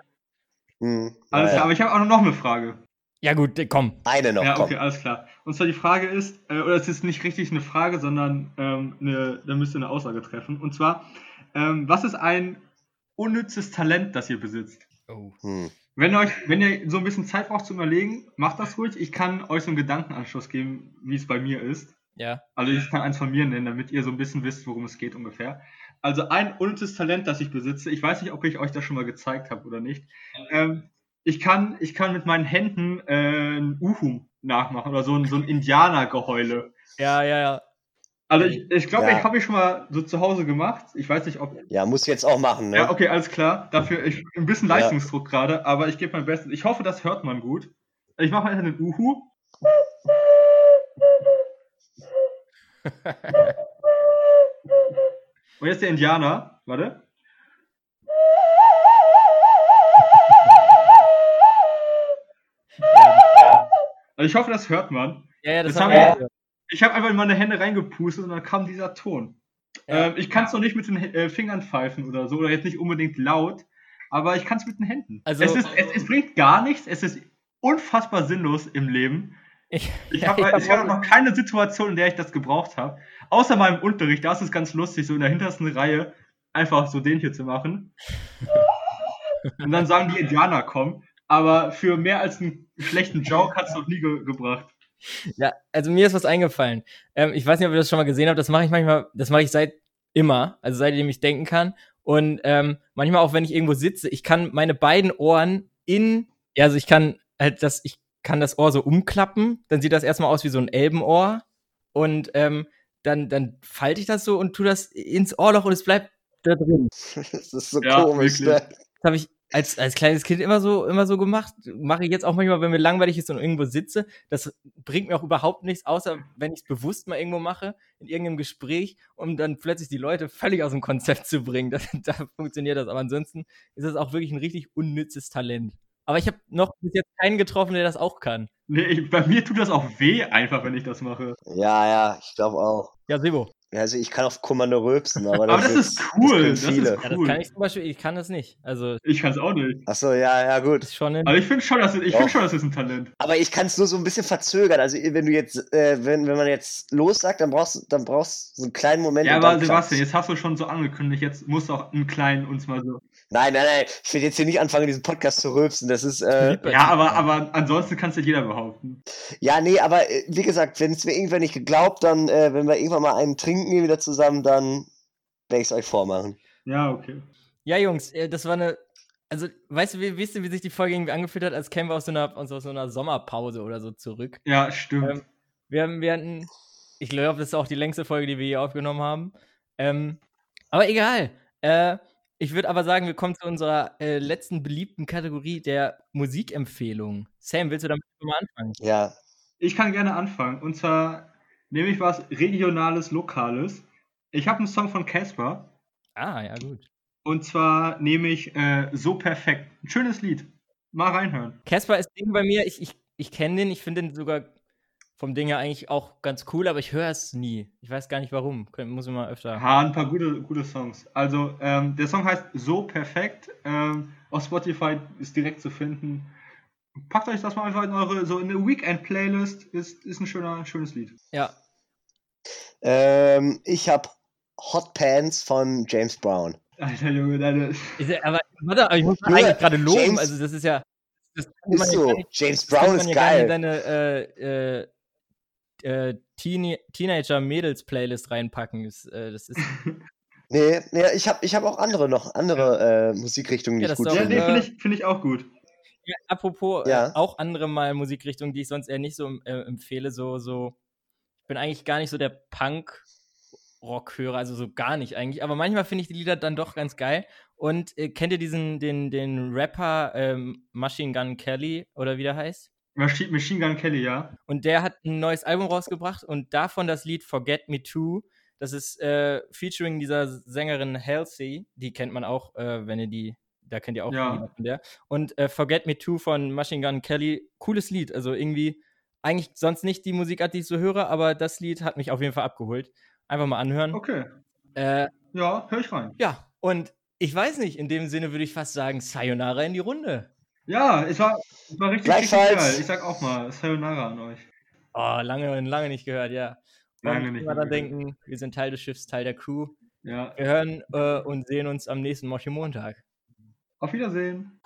Hm, Alles ja, klar, aber ich habe auch noch eine Frage. ja gut, äh, komm. Eine noch, ja, komm. okay, alles klar. Und zwar die Frage ist, äh, oder es ist nicht richtig eine Frage, sondern ähm, eine, da müsst ihr eine Aussage treffen. Und zwar, ähm, was ist ein unnützes Talent, das ihr besitzt? Oh. Hm. Wenn ihr, euch, wenn ihr so ein bisschen Zeit braucht zum Überlegen, macht das ruhig. Ich kann euch so einen Gedankenanschluss geben, wie es bei mir ist. Ja. Also ich kann eins von mir nennen, damit ihr so ein bisschen wisst, worum es geht ungefähr. Also ein unnützes Talent, das ich besitze, ich weiß nicht, ob ich euch das schon mal gezeigt habe oder nicht. Ähm, ich, kann, ich kann mit meinen Händen äh, ein Uhu nachmachen oder so ein, so ein Indianergeheule. Ja, ja, ja. Also ich, ich glaube, Ja. ich habe ich schon mal so zu Hause gemacht. Ich weiß nicht, ob... Ja, muss jetzt auch machen, ne? Ja, okay, alles klar. Dafür ich, ein bisschen Ja. Leistungsdruck gerade, aber ich gebe mein Bestes. Ich hoffe, das hört man gut. Ich mache mal einfach den Uhu. Und jetzt der Indianer. Warte. Also ich hoffe, das hört man. Ja, ja, das Jetzt haben wir. Ich habe einfach in meine Hände reingepustet und dann kam dieser Ton. Ja. Ähm, ich kann es noch nicht mit den äh, Fingern pfeifen oder so, oder jetzt nicht unbedingt laut, aber ich kann es mit den Händen. Also- es, ist, es, es bringt gar nichts, es ist unfassbar sinnlos im Leben. Ich, Ich ja, habe ich hab hab noch keine Situation, in der ich das gebraucht habe. Außer meinem Unterricht, da ist es ganz lustig, so in der hintersten Reihe einfach so den hier zu machen. Und dann sagen die Indianer kommen. Aber für mehr als einen schlechten Joke hat es noch nie ge gebracht. Ja, also mir ist was eingefallen. Ähm, ich weiß nicht, ob ihr das schon mal gesehen habt. Das mache ich manchmal, das mache ich seit immer, also seitdem ich denken kann. Und ähm, manchmal auch, wenn ich irgendwo sitze, ich kann meine beiden Ohren in, ja, also ich kann halt das, ich kann das Ohr so umklappen, dann sieht das erstmal aus wie so ein Elbenohr. Und ähm, dann, dann falte ich das so und tu das ins Ohrloch und es bleibt da drin. Das ist so Ja, komisch, wirklich. ne? Das habe ich als, als kleines Kind immer so, immer so gemacht. Mache ich jetzt auch manchmal, wenn mir langweilig ist und irgendwo sitze. Das bringt mir auch überhaupt nichts, außer wenn ich es bewusst mal irgendwo mache, in irgendeinem Gespräch, um dann plötzlich die Leute völlig aus dem Konzept zu bringen. Das, da funktioniert das. Aber ansonsten ist das auch wirklich ein richtig unnützes Talent. Aber ich habe noch bis jetzt keinen getroffen, der das auch kann. Nee, ich, bei mir tut das auch weh einfach, wenn ich das mache. Ja, ja, ich glaube auch. Ja, Sebo. Ja, Also ich kann auf Kommando rülpsen, aber das, Aber das ist cool, können das ist viele. Ja, das Cool. kann ich zum Beispiel, ich kann das nicht. Also, Ich kann es auch nicht. Achso, ja, ja, gut. ist schon ein, Aber ich finde schon, dass es- ich finde schon, das ist ein Talent. Aber ich kann es nur so ein bisschen verzögern. Also wenn du jetzt, äh, wenn, wenn man jetzt lossagt, dann brauchst du, dann brauchst du so einen kleinen Moment. Ja, aber Sebastian, klappt's. jetzt hast du schon so angekündigt, jetzt musst du auch einen kleinen uns mal so. Nein, nein, nein. Ich will jetzt hier nicht anfangen, diesen Podcast zu rülpsen. Das ist, äh, Ja, aber, aber ansonsten kannst du jeder behaupten. ja, nee, aber äh, wie gesagt, wenn es mir irgendwann nicht geglaubt, dann, äh, wenn wir irgendwann mal einen trinken gehen wieder zusammen, dann werde ich es euch vormachen. Ja, okay. Ja, Jungs, äh, das war eine. Also, weißt du, wie, wisst ihr, wie sich die Folge irgendwie angefühlt hat, als kämen wir aus so einer, aus so einer Sommerpause oder so zurück? Ja, stimmt. Ähm, wir, haben, wir hatten, ich glaube, das ist auch die längste Folge, die wir hier aufgenommen haben. Ähm, aber egal. Äh, ich würde aber sagen, wir kommen zu unserer äh, letzten beliebten Kategorie der Musikempfehlung. Sam, willst du damit mal anfangen? Ja. Ich kann gerne anfangen. Und zwar nehme ich was Regionales, Lokales. Ich habe einen Song von Casper. Ah, ja, gut. Und zwar nehme ich äh, So Perfekt. Ein schönes Lied. Mal reinhören. Casper ist Ding bei mir. Ich, ich, ich kenne den, ich finde den sogar vom Ding her eigentlich auch ganz cool, aber ich höre es nie. Ich weiß gar nicht warum. Muss ich mal öfter. Ha, ein paar gute, gute Songs. Also, ähm, der Song heißt So Perfekt. Ähm, auf Spotify ist direkt zu finden. Packt euch das mal einfach in eure, so in eine Weekend-Playlist. Ist, ist ein schöner, schönes Lied. Ja, Ähm, ich habe Hot Pants von James Brown. Alter Junge, deine. Ist ja, aber, warte, aber ich muss Junge, eigentlich gerade loben. James- also, das ist ja. Das Ist ja so. nicht- James Brown ist ja geil. deine äh, äh, äh, Teenager-Mädels-Playlist reinpacken. Das, äh, das ist. Nee, nee, ich habe ich hab auch andere noch, andere äh, Musikrichtungen, die Ja, ich das gut ist Ja, nee, finde. äh, finde ich, find ich auch gut. Ja, apropos, Ja. äh, auch andere mal Musikrichtungen, die ich sonst eher nicht so äh, empfehle, so, so. Ich bin eigentlich gar nicht so der Punk-Rock-Hörer, also so gar nicht eigentlich. Aber manchmal finde ich die Lieder dann doch ganz geil. Und äh, kennt ihr diesen, den, den Rapper ähm, Machine Gun Kelly oder wie der heißt? Machine Gun Kelly, ja. Und der hat ein neues Album rausgebracht und davon das Lied Forget Me Too. Das ist äh, featuring dieser Sängerin Halsey. Die kennt man auch, äh, wenn ihr die, da kennt ihr auch Ja. Von der. Und äh, Forget Me Too von Machine Gun Kelly, cooles Lied. Also irgendwie, eigentlich sonst nicht die Musikart, die ich so höre, aber das Lied hat mich auf jeden Fall abgeholt. Einfach mal anhören. Okay. Äh, Ja, hör ich rein. ja, und ich weiß nicht, in dem Sinne würde ich fast sagen, Sayonara in die Runde. Ja, es war, es war richtig, richtig geil. Ich sag auch mal, Sayonara an euch. Oh, lange, lange nicht gehört, ja. Lange nicht immer dann denken, wir sind Teil des Schiffs, Teil der Crew. Ja. Wir hören äh, und sehen uns am nächsten Mochi Montag. Auf Wiedersehen.